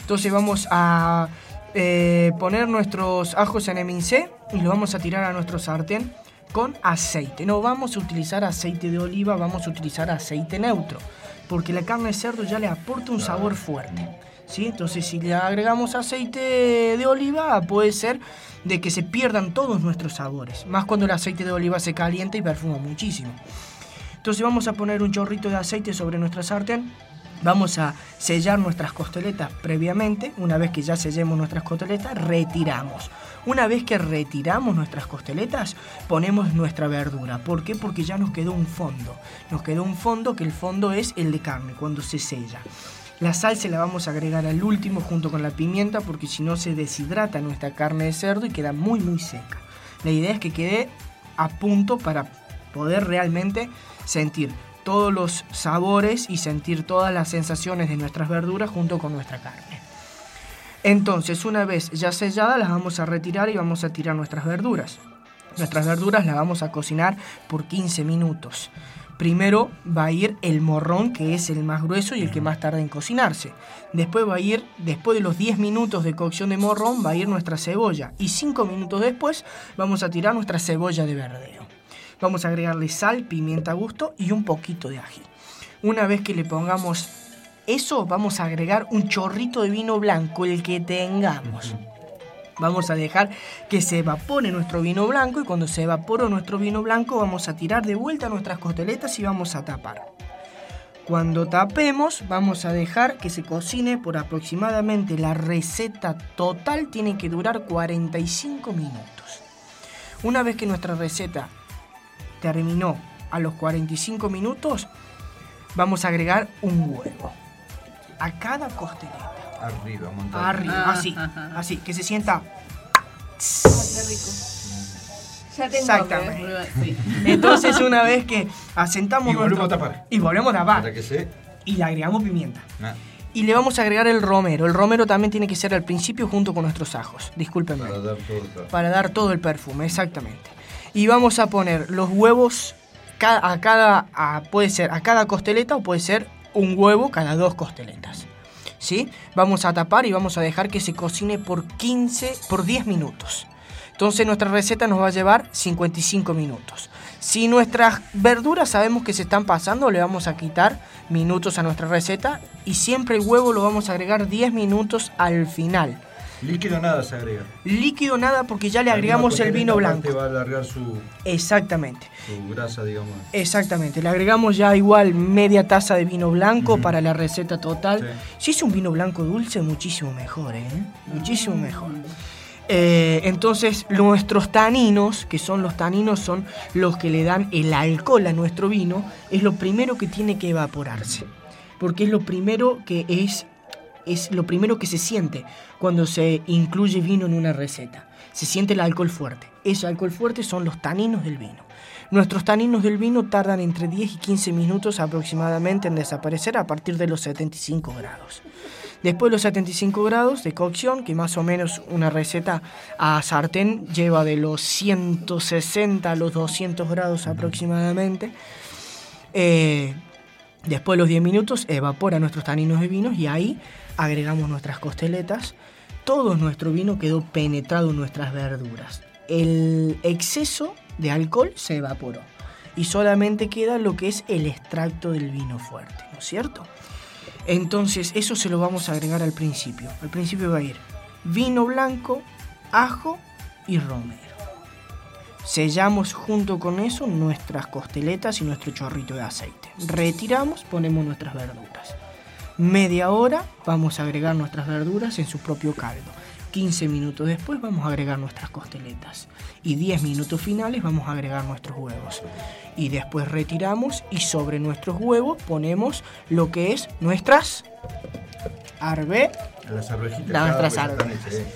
Entonces vamos a eh, poner nuestros ajos en emincé y lo vamos a tirar a nuestro sartén con aceite. No vamos a utilizar aceite de oliva, vamos a utilizar aceite neutro, porque la carne de cerdo ya le aporta un sabor fuerte. ¿Sí? Entonces si le agregamos aceite de oliva puede ser de que se pierdan todos nuestros sabores, más cuando el aceite de oliva se calienta y perfuma muchísimo. Entonces vamos a poner un chorrito de aceite sobre nuestra sartén. Vamos a sellar nuestras costeletas previamente. Una vez que ya sellemos nuestras costeletas, retiramos. Una vez que retiramos nuestras costeletas, ponemos nuestra verdura. ¿Por qué? Porque ya nos quedó un fondo. Nos quedó un fondo que el fondo es el de carne, cuando se sella. La sal se la vamos a agregar al último junto con la pimienta porque si no se deshidrata nuestra carne de cerdo y queda muy muy seca. La idea es que quede a punto para poder realmente sentir todos los sabores y sentir todas las sensaciones de nuestras verduras junto con nuestra carne. Entonces, una vez ya selladas, las vamos a retirar y vamos a tirar nuestras verduras. Nuestras verduras las vamos a cocinar por 15 minutos. Primero va a ir el morrón, que es el más grueso y el que más tarda en cocinarse. Después va a ir, después de los 10 minutos de cocción de morrón, va a ir nuestra cebolla. Y 5 minutos después vamos a tirar nuestra cebolla de verdeo. Vamos a agregarle sal, pimienta a gusto y un poquito de ají. Una vez que le pongamos eso, vamos a agregar un chorrito de vino blanco, el que tengamos. Vamos a dejar que se evapore nuestro vino blanco y cuando se evapore nuestro vino blanco vamos a tirar de vuelta nuestras costeletas y vamos a tapar. Cuando tapemos vamos a dejar que se cocine por aproximadamente la receta total tiene que durar 45 minutos. Una vez que nuestra receta terminó a los 45 minutos, vamos a agregar un huevo a cada costeleta. Arriba, montado. Arriba, así, así, que se sienta. Qué rico. Ya tengo Exactamente. Entonces, una vez que asentamos Y volvemos nuestro- a tapar. Y volvemos a tapar. Para que se. Y le agregamos pimienta. Ah. Y le vamos a agregar el romero. El romero también tiene que ser al principio junto con nuestros ajos. Discúlpenme. Para dar todo el Para dar todo el perfume, exactamente. Y vamos a poner los huevos a cada, a- puede ser a cada costeleta o puede ser un huevo cada dos costeletas. Vamos a tapar y vamos a dejar que se cocine por 15, por 10 minutos. Entonces nuestra receta nos va a llevar 55 minutos. Si nuestras verduras sabemos que se están pasando, le vamos a quitar minutos a nuestra receta y siempre el huevo lo vamos a agregar 10 minutos al final. Líquido nada se agrega. Líquido nada porque ya le La agregamos el vino blanco. va a alargar su, Exactamente. su grasa, digamos. Exactamente, le agregamos ya igual media taza de vino blanco para la receta total. Si es un vino blanco dulce, muchísimo mejor, ¿eh? Muchísimo mejor. Eh, entonces, nuestros taninos, que son los taninos, son los que le dan el alcohol a nuestro vino, es lo primero que tiene que evaporarse. Porque es lo primero que es, es lo primero que se siente cuando se incluye vino en una receta. Se siente el alcohol fuerte. Ese alcohol fuerte son los taninos del vino. Nuestros taninos del vino tardan entre 10 y 15 minutos aproximadamente en desaparecer a partir de los 75 grados. Después de los 75 grados de cocción, que más o menos una receta a sartén lleva de los 160 a los 200 grados aproximadamente, eh, después de los 10 minutos evapora nuestros taninos de vinos y ahí agregamos nuestras costeletas. Todo nuestro vino quedó penetrado en nuestras verduras. El exceso de alcohol se evaporó y solamente queda lo que es el extracto del vino fuerte, ¿no es cierto? Entonces eso se lo vamos a agregar al principio. Al principio va a ir vino blanco, ajo y romero. Sellamos junto con eso nuestras costeletas y nuestro chorrito de aceite. Retiramos, ponemos nuestras verduras. Media hora vamos a agregar nuestras verduras en su propio caldo. 15 minutos después vamos a agregar nuestras costeletas. Y 10 minutos finales vamos a agregar nuestros huevos. Y después retiramos y sobre nuestros huevos ponemos lo que es nuestras arve Las arvejitas. Las nuestras eh.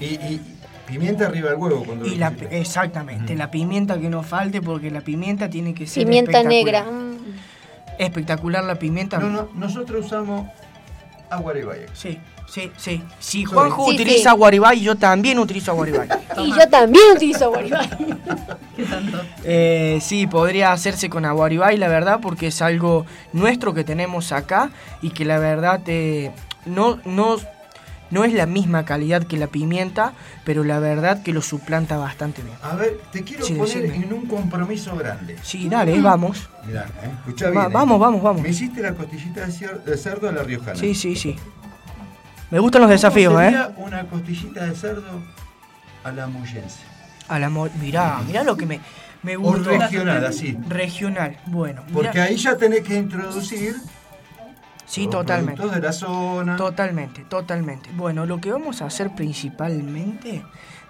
Y, y pimienta arriba del huevo cuando y lo la, exactamente, la pimienta que no falte porque la pimienta tiene que ser Pimienta negra. Espectacular la pimienta. No, no, nosotros usamos aguaribaya. Sí, sí, sí. Si Sí, Juanjo sí. utiliza guaribay, yo también utilizo guaribay. Y yo también utilizo guaribay. Eh, sí, podría hacerse con aguaribay, la verdad, porque es algo nuestro que tenemos acá y que la verdad eh, no, no, no es la misma calidad que la pimienta, pero la verdad que lo suplanta bastante bien. A ver, te quiero Sí, poner decime. en un compromiso grande. Sí, dale, vamos. Mirá, eh, escuchá bien. eh. vamos, vamos, vamos. Me hiciste la costillita de, cerdo a la riojana. Sí, sí, sí. Me gustan los desafíos, ¿Cómo ¿eh? sería una costillita de cerdo a la mollense? A la mo- mirá, mirá lo que me, me O gustó. regional, así. Regional, bueno. mirá. Porque ahí ya tenés que introducir Sí, los totalmente. productos de la zona. Totalmente, totalmente. Bueno, lo que vamos a hacer principalmente,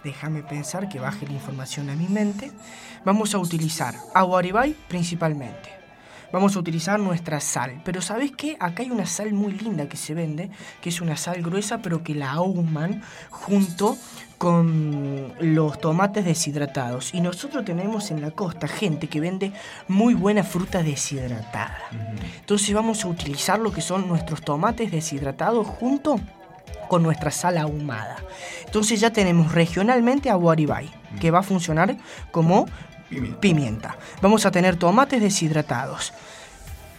déjame pensar que baje la información a mi mente, vamos a utilizar aguaribay principalmente. Vamos a utilizar nuestra sal. Pero ¿sabes qué? Acá hay una sal muy linda que se vende, que es una sal gruesa, pero que la ahuman junto con los tomates deshidratados. Y nosotros tenemos en la costa gente que vende muy buena fruta deshidratada. Entonces vamos a utilizar lo que son nuestros tomates deshidratados junto con nuestra sal ahumada. Entonces ya tenemos regionalmente a Guaribay, que va a funcionar como pimienta. Vamos a tener tomates deshidratados.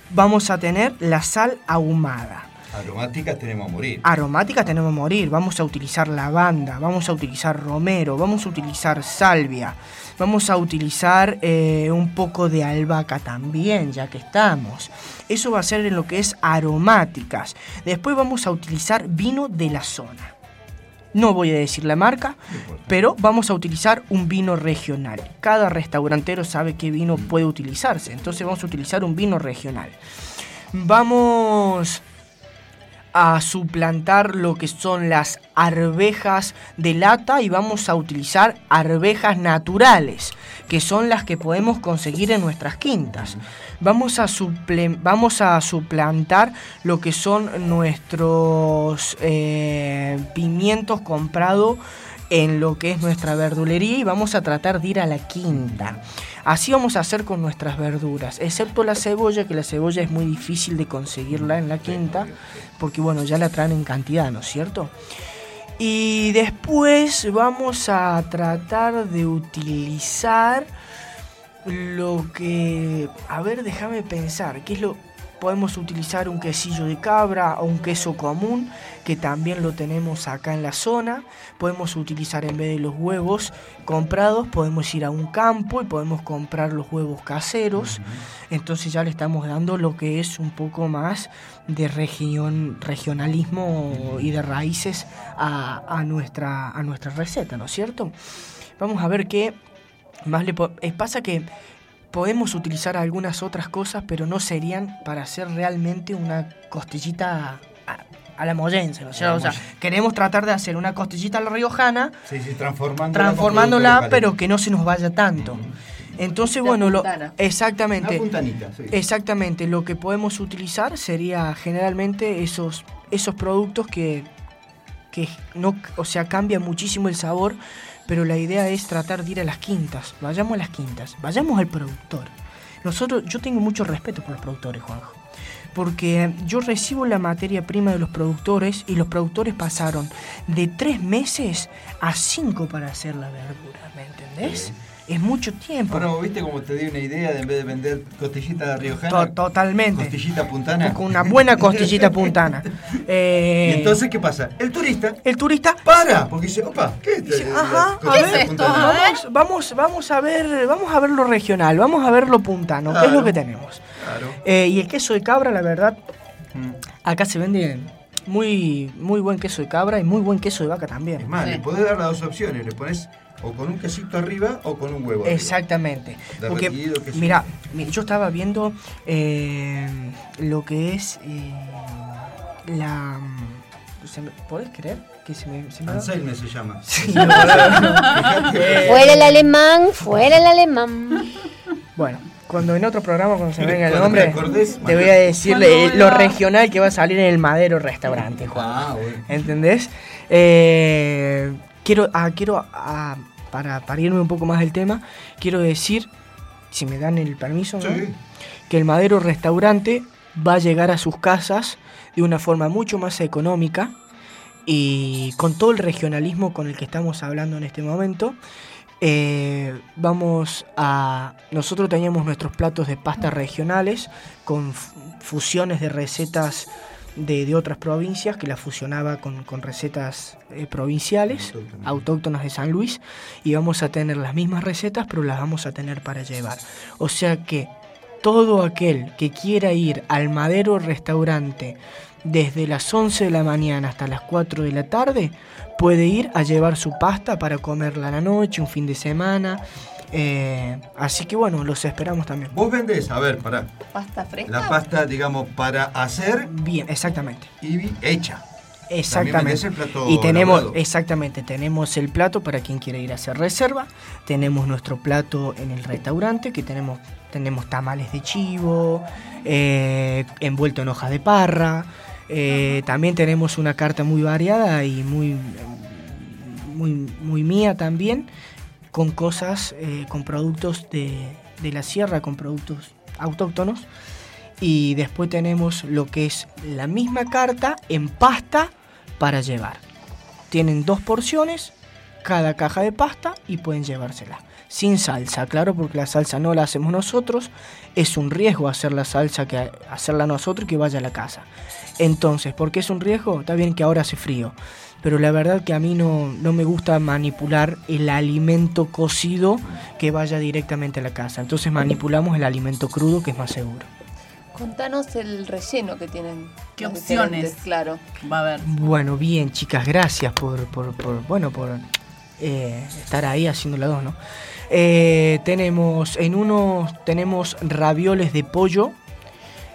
Vamos a tener la sal ahumada. Aromáticas tenemos a morir. Aromáticas tenemos a morir. Vamos a utilizar lavanda, vamos a utilizar romero, vamos a utilizar salvia, vamos a utilizar eh, un poco de albahaca también, ya que estamos. Eso va a ser en lo que es aromáticas. Después vamos a utilizar vino de la zona. No voy a decir la marca, pero vamos a utilizar un vino regional. Cada restaurantero sabe qué vino puede utilizarse, entonces vamos a utilizar un vino regional. Vamos a suplantar lo que son las arvejas de lata y vamos a utilizar arvejas naturales, que son las que podemos conseguir en nuestras quintas. Vamos a, suple- vamos a suplantar lo que son nuestros eh, pimientos comprados en lo que es nuestra verdulería y vamos a tratar de ir a la quinta. Así vamos a hacer con nuestras verduras, excepto la cebolla, que la cebolla es muy difícil de conseguirla en la quinta, porque bueno, ya la traen en cantidad, ¿no es cierto? Y después vamos a tratar de utilizar lo que... A ver, déjame pensar, ¿qué es lo... Podemos utilizar un quesillo de cabra o un queso común, que también lo tenemos acá en la zona. Podemos utilizar en vez de los huevos comprados, podemos ir a un campo y podemos comprar los huevos caseros. Entonces ya le estamos dando lo que es un poco más de región, regionalismo y de raíces a, a nuestra, a nuestra receta, ¿no es cierto? Vamos a ver qué más le eh, pasa que podemos utilizar algunas otras cosas, pero no serían para hacer realmente una costillita a, a la ¿no es cierto? O sea, queremos tratar de hacer una costillita a la riojana, Sí, sí, transformándola. transformándola, pero que no se nos vaya tanto. Entonces, bueno, lo, exactamente. Sí. Exactamente, lo que podemos utilizar sería generalmente esos, esos productos que, que no, o sea, cambia muchísimo el sabor, pero la idea es tratar de ir a las quintas. Vayamos a las quintas, vayamos al productor. Nosotros, yo tengo mucho respeto por los productores, Juanjo. Porque yo recibo la materia prima de los productores y los productores pasaron de tres meses a cinco para hacer la verdura, ¿me entendés? Es mucho tiempo. Ahora, ¿vos ¿viste cómo te di una idea de en vez de vender costillita de riojana? To- totalmente. Costillita puntana. Con una buena costillita puntana. Eh, Y entonces, ¿qué pasa? El turista. El turista. Para, porque dice, opa, ¿qué es esto? Ajá, a ver, vamos, vamos, vamos a ver, vamos a ver lo regional, vamos a ver lo puntano, ¿qué es Claro. lo que tenemos? Claro. Eh, y el queso de cabra, la verdad, Mm. acá se vende muy, muy buen queso de cabra y muy buen queso de vaca también. Es más, le podés dar las dos opciones. Le pones o con un quesito arriba o con un huevo. arriba. Exactamente. Porque, mira, mira, yo estaba viendo eh, lo que es eh, la... me- ¿Podés creer? Que se me, se me? Anselme se llama. Sí, no. Eh, Fuera el alemán, fuera el alemán. Bueno, cuando en otro programa, cuando se venga el nombre, te acordés, te voy a decirle eh, lo regional que va a salir en el Madero Restaurante, Juan. Ah, bueno. ¿Entendés? Eh, quiero, ah, quiero ah, para, para irme un poco más del tema, quiero decir, si me dan el permiso, que el Madero Restaurante va a llegar a sus casas de una forma mucho más económica y con todo el regionalismo con el que estamos hablando en este momento. eh, vamos a. Nosotros teníamos nuestros platos de pasta regionales con fu- fusiones de recetas de, de otras provincias que las fusionaba con, con recetas eh, provinciales, autóctonas de San Luis, y vamos a tener las mismas recetas, pero las vamos a tener para llevar. O sea que todo aquel que quiera ir al Madero Restaurante desde las 11 de la mañana hasta las 4 de la tarde, puede ir a llevar su pasta para comerla a la noche, un fin de semana. Eh, así que bueno, los esperamos también. Vos vendés, a ver, pará. ¿Pasta fresca? La pasta, digamos, para hacer Bien, exactamente. y hecha. Exactamente. vendés el plato y tenemos, elaborado. exactamente, tenemos el plato para quien quiera ir a hacer reserva. Tenemos nuestro plato en el restaurante, que tenemos, tenemos tamales de chivo, eh, envuelto en hojas de parra. eh, también tenemos una carta muy variada y muy, muy, muy mía también, con cosas, eh, con productos de, de la sierra, con productos autóctonos. Y después tenemos lo que es la misma carta en pasta para llevar. Tienen dos porciones, cada caja de pasta y pueden llevársela. Sin salsa, claro, porque la salsa no la hacemos nosotros. Es un riesgo hacer la salsa que hacerla nosotros y que vaya a la casa. Entonces, ¿por qué es un riesgo? Está bien que ahora hace frío. Pero la verdad que a mí no, no me gusta manipular el alimento cocido que vaya directamente a la casa. Entonces manipulamos el alimento crudo que es más seguro. Contanos el relleno que tienen. ¿Qué opciones? Claro. Va a haber. Bueno, bien, chicas, gracias por, por, por, bueno, por eh, estar ahí haciendo la dos, ¿no? Eh, tenemos, en uno tenemos ravioles de pollo,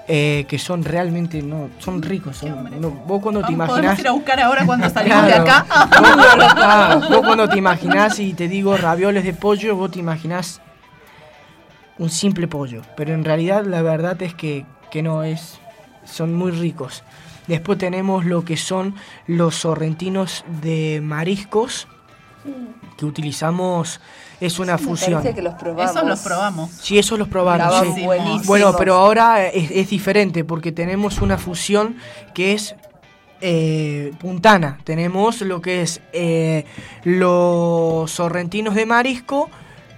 eh, que son realmente, no, son ricos. son- no, vos cuando te imaginás... ir a buscar ahora cuando salimos de acá. Vos, ah, vos cuando te imaginás y te digo ravioles de pollo, vos te imaginás un simple pollo. Pero en realidad la verdad es que, que no es. Son muy ricos. Después tenemos lo que son los sorrentinos de mariscos. que utilizamos es una Sí, fusión. que los probamos. Esos los probamos. Sí, eso los probaron. Sí. Bueno, pero ahora es, es diferente porque tenemos una fusión que es eh, puntana. Tenemos lo que es eh, los sorrentinos de marisco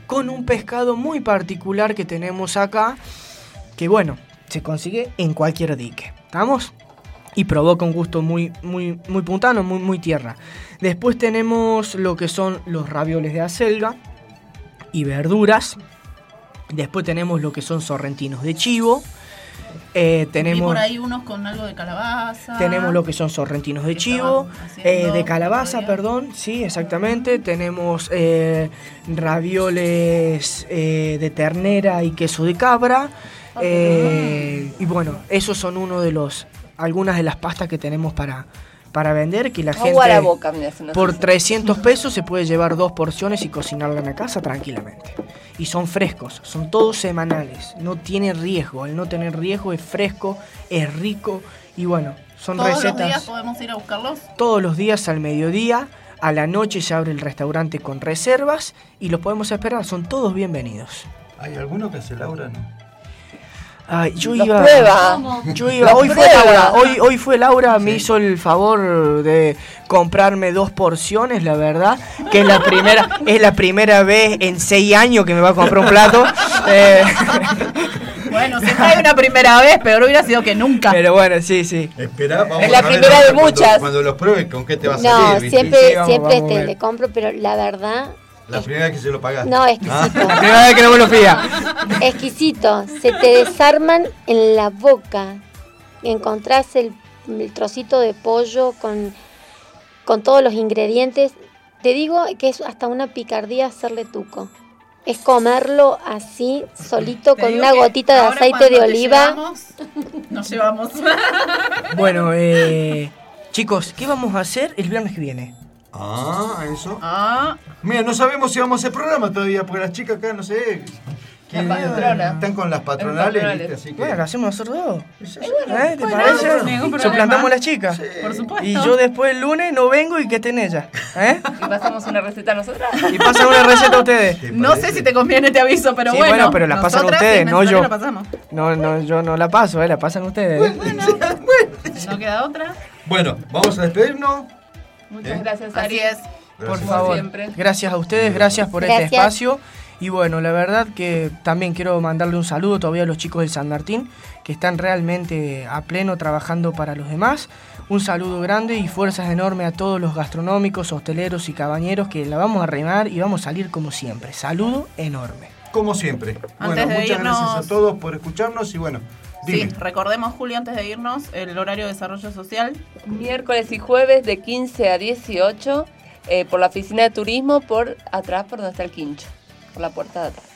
con un pescado muy particular que tenemos acá, que bueno, se consigue en cualquier dique. ¿Estamos? Y provoca un gusto muy, muy, muy puntano, muy, muy tierra. Después tenemos lo que son los ravioles de acelga y verduras. Después tenemos lo que son sorrentinos de chivo. Eh, tenemos, por ahí unos con algo de calabaza. tenemos lo que son sorrentinos de chivo, eh, de calabaza, perdón, sí, exactamente. Tenemos eh, ravioles de ternera y queso de cabra. eh, y bueno, esos son uno de los, algunas de las pastas que tenemos para, para vender, que la Agua a la gente boca, una por sensación. 300 pesos se puede llevar dos porciones y cocinarla en la casa tranquilamente. Y son frescos, son todos semanales, no tiene riesgo, al no tener riesgo es fresco, es rico y bueno, son Todos los recetas días podemos ir a buscarlos. todos los días al mediodía, a la noche se abre el restaurante con reservas y los podemos esperar, son todos bienvenidos. ¿Hay alguno que hace Laura? No. Ay, yo Los iba, prueba. yo iba, Los hoy fue. Laura, hoy, hoy fue Laura, me hizo el favor de comprarme dos porciones, la verdad, que es la primera, es la primera vez en seis años que me va a comprar un plato. eh, Bueno, si hay una primera vez, peor hubiera sido que nunca. pero bueno, sí, sí. Espera, vamos Es la a ver primera de muchas. Cuando los pruebes, ¿con qué te va a No, salir? viste? siempre, Sí, vamos, siempre vamos a le compro, pero la verdad, La primera vez que se lo pagaste. no, exquisito. La primera vez que no me lo pida. Exquisito. Se te desarman en la boca. Encontrás el, el trocito de pollo con, con todos los ingredientes. Te digo que es hasta una picardía hacerle tuco. Es comerlo así, solito, Te con una gotita de aceite de oliva. llevamos, nos llevamos. Bueno, eh, chicos, ¿qué vamos a hacer el viernes que viene? Ah, eso. Ah, Mira, no sabemos si vamos a hacer programa todavía, porque las chicas acá, no sé. quién- patrona. Están con las patronales, patronales. ¿viste? Así que. Bueno, lo hacemos nosotros dos. bueno, ¿Eh? ¿Te bueno, parece? ningún problema. Suplantamos a las chicas. por supuesto. Y yo después el lunes no vengo y que estén ellas. ¿Eh? Y pasamos una receta a nosotras. Y pasan una receta a ustedes. ¿Te no sé parece? si te conviene, te aviso, pero Sí, bueno. bueno, pero la pasan nosotras, ustedes, es no yo. la pasamos. No, no, yo no la paso, ¿eh? La pasan ustedes. ¿eh? No queda otra. Bueno, vamos a despedirnos. Muchas ¿Eh? gracias, Así Ari. Por favor. siempre. Gracias a ustedes, gracias por este espacio. Y bueno, la verdad que también quiero mandarle un saludo todavía a los chicos del San Martín, que están realmente a pleno trabajando para los demás. Un saludo grande y fuerzas enormes a todos los gastronómicos, hosteleros y cabañeros que la vamos a remar y vamos a salir como siempre. Saludo enorme. Como siempre. bueno, muchas irnos- gracias a todos por escucharnos y bueno, dime. Sí, recordemos, Julio, antes de irnos, el horario de desarrollo social. Miércoles y jueves de 15 a 18 eh, por la oficina de turismo, por atrás, por donde está el quincho, por la puerta de atrás.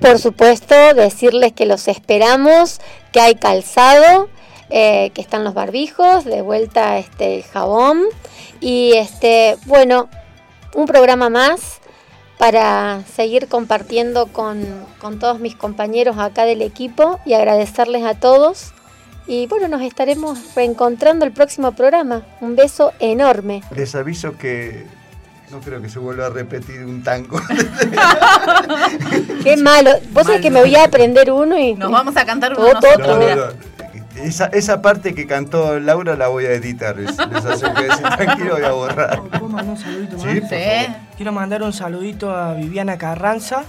Por supuesto, decirles que los esperamos, que hay calzado, eh, que están los barbijos, de vuelta este el jabón y este, bueno, un programa más para seguir compartiendo con, con todos mis compañeros acá del equipo y agradecerles a todos. Y bueno, nos estaremos reencontrando el próximo programa. Un beso enorme. Les aviso que no creo que se vuelva a repetir un tango. Qué malo. Vos sabés que me voy a aprender uno y... Nos vamos a cantar uno Otro, otro. No, mira. no, no. Esa, esa parte que cantó Laura la voy a editar. Les, les aseguro que decir tranquilo voy a borrar. ¿Puedo mandar un saludito más? Sí, por favor. Quiero mandar un saludito a Viviana Carranza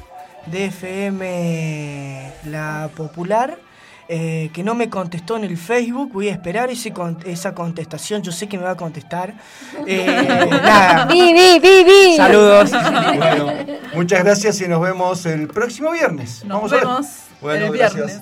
de FM La Popular. eh, que no me contestó en el Facebook, voy a esperar ese con- esa contestación, yo sé que me va a contestar. Eh, nada. Vi, vi, vi, vi. Saludos. Bueno, muchas gracias y nos vemos el próximo viernes. Nos Vamos a ver. vemos Bueno, el gracias.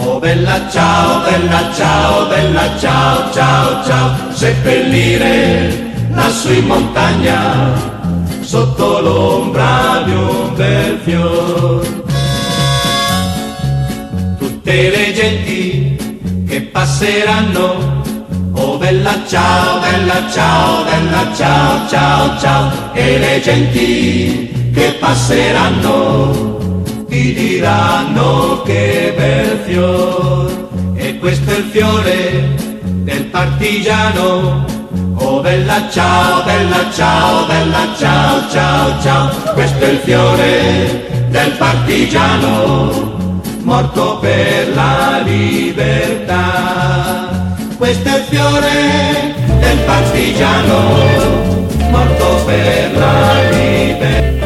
Oh bella ciao, bella ciao, bella ciao, ciao, ciao, seppellire lassù in montagna, sotto l'ombra di un bel fior. Tutte le genti che passeranno Oh bella ciao, bella ciao, bella ciao, ciao, ciao, e le genti che passeranno ti diranno che bel fior, e questo è il fiore del partigiano. Oh bella ciao, bella ciao, bella ciao, ciao, ciao, questo è il fiore del partigiano, morto per la libertà questo è il fiore del partigiano morto per la libertà.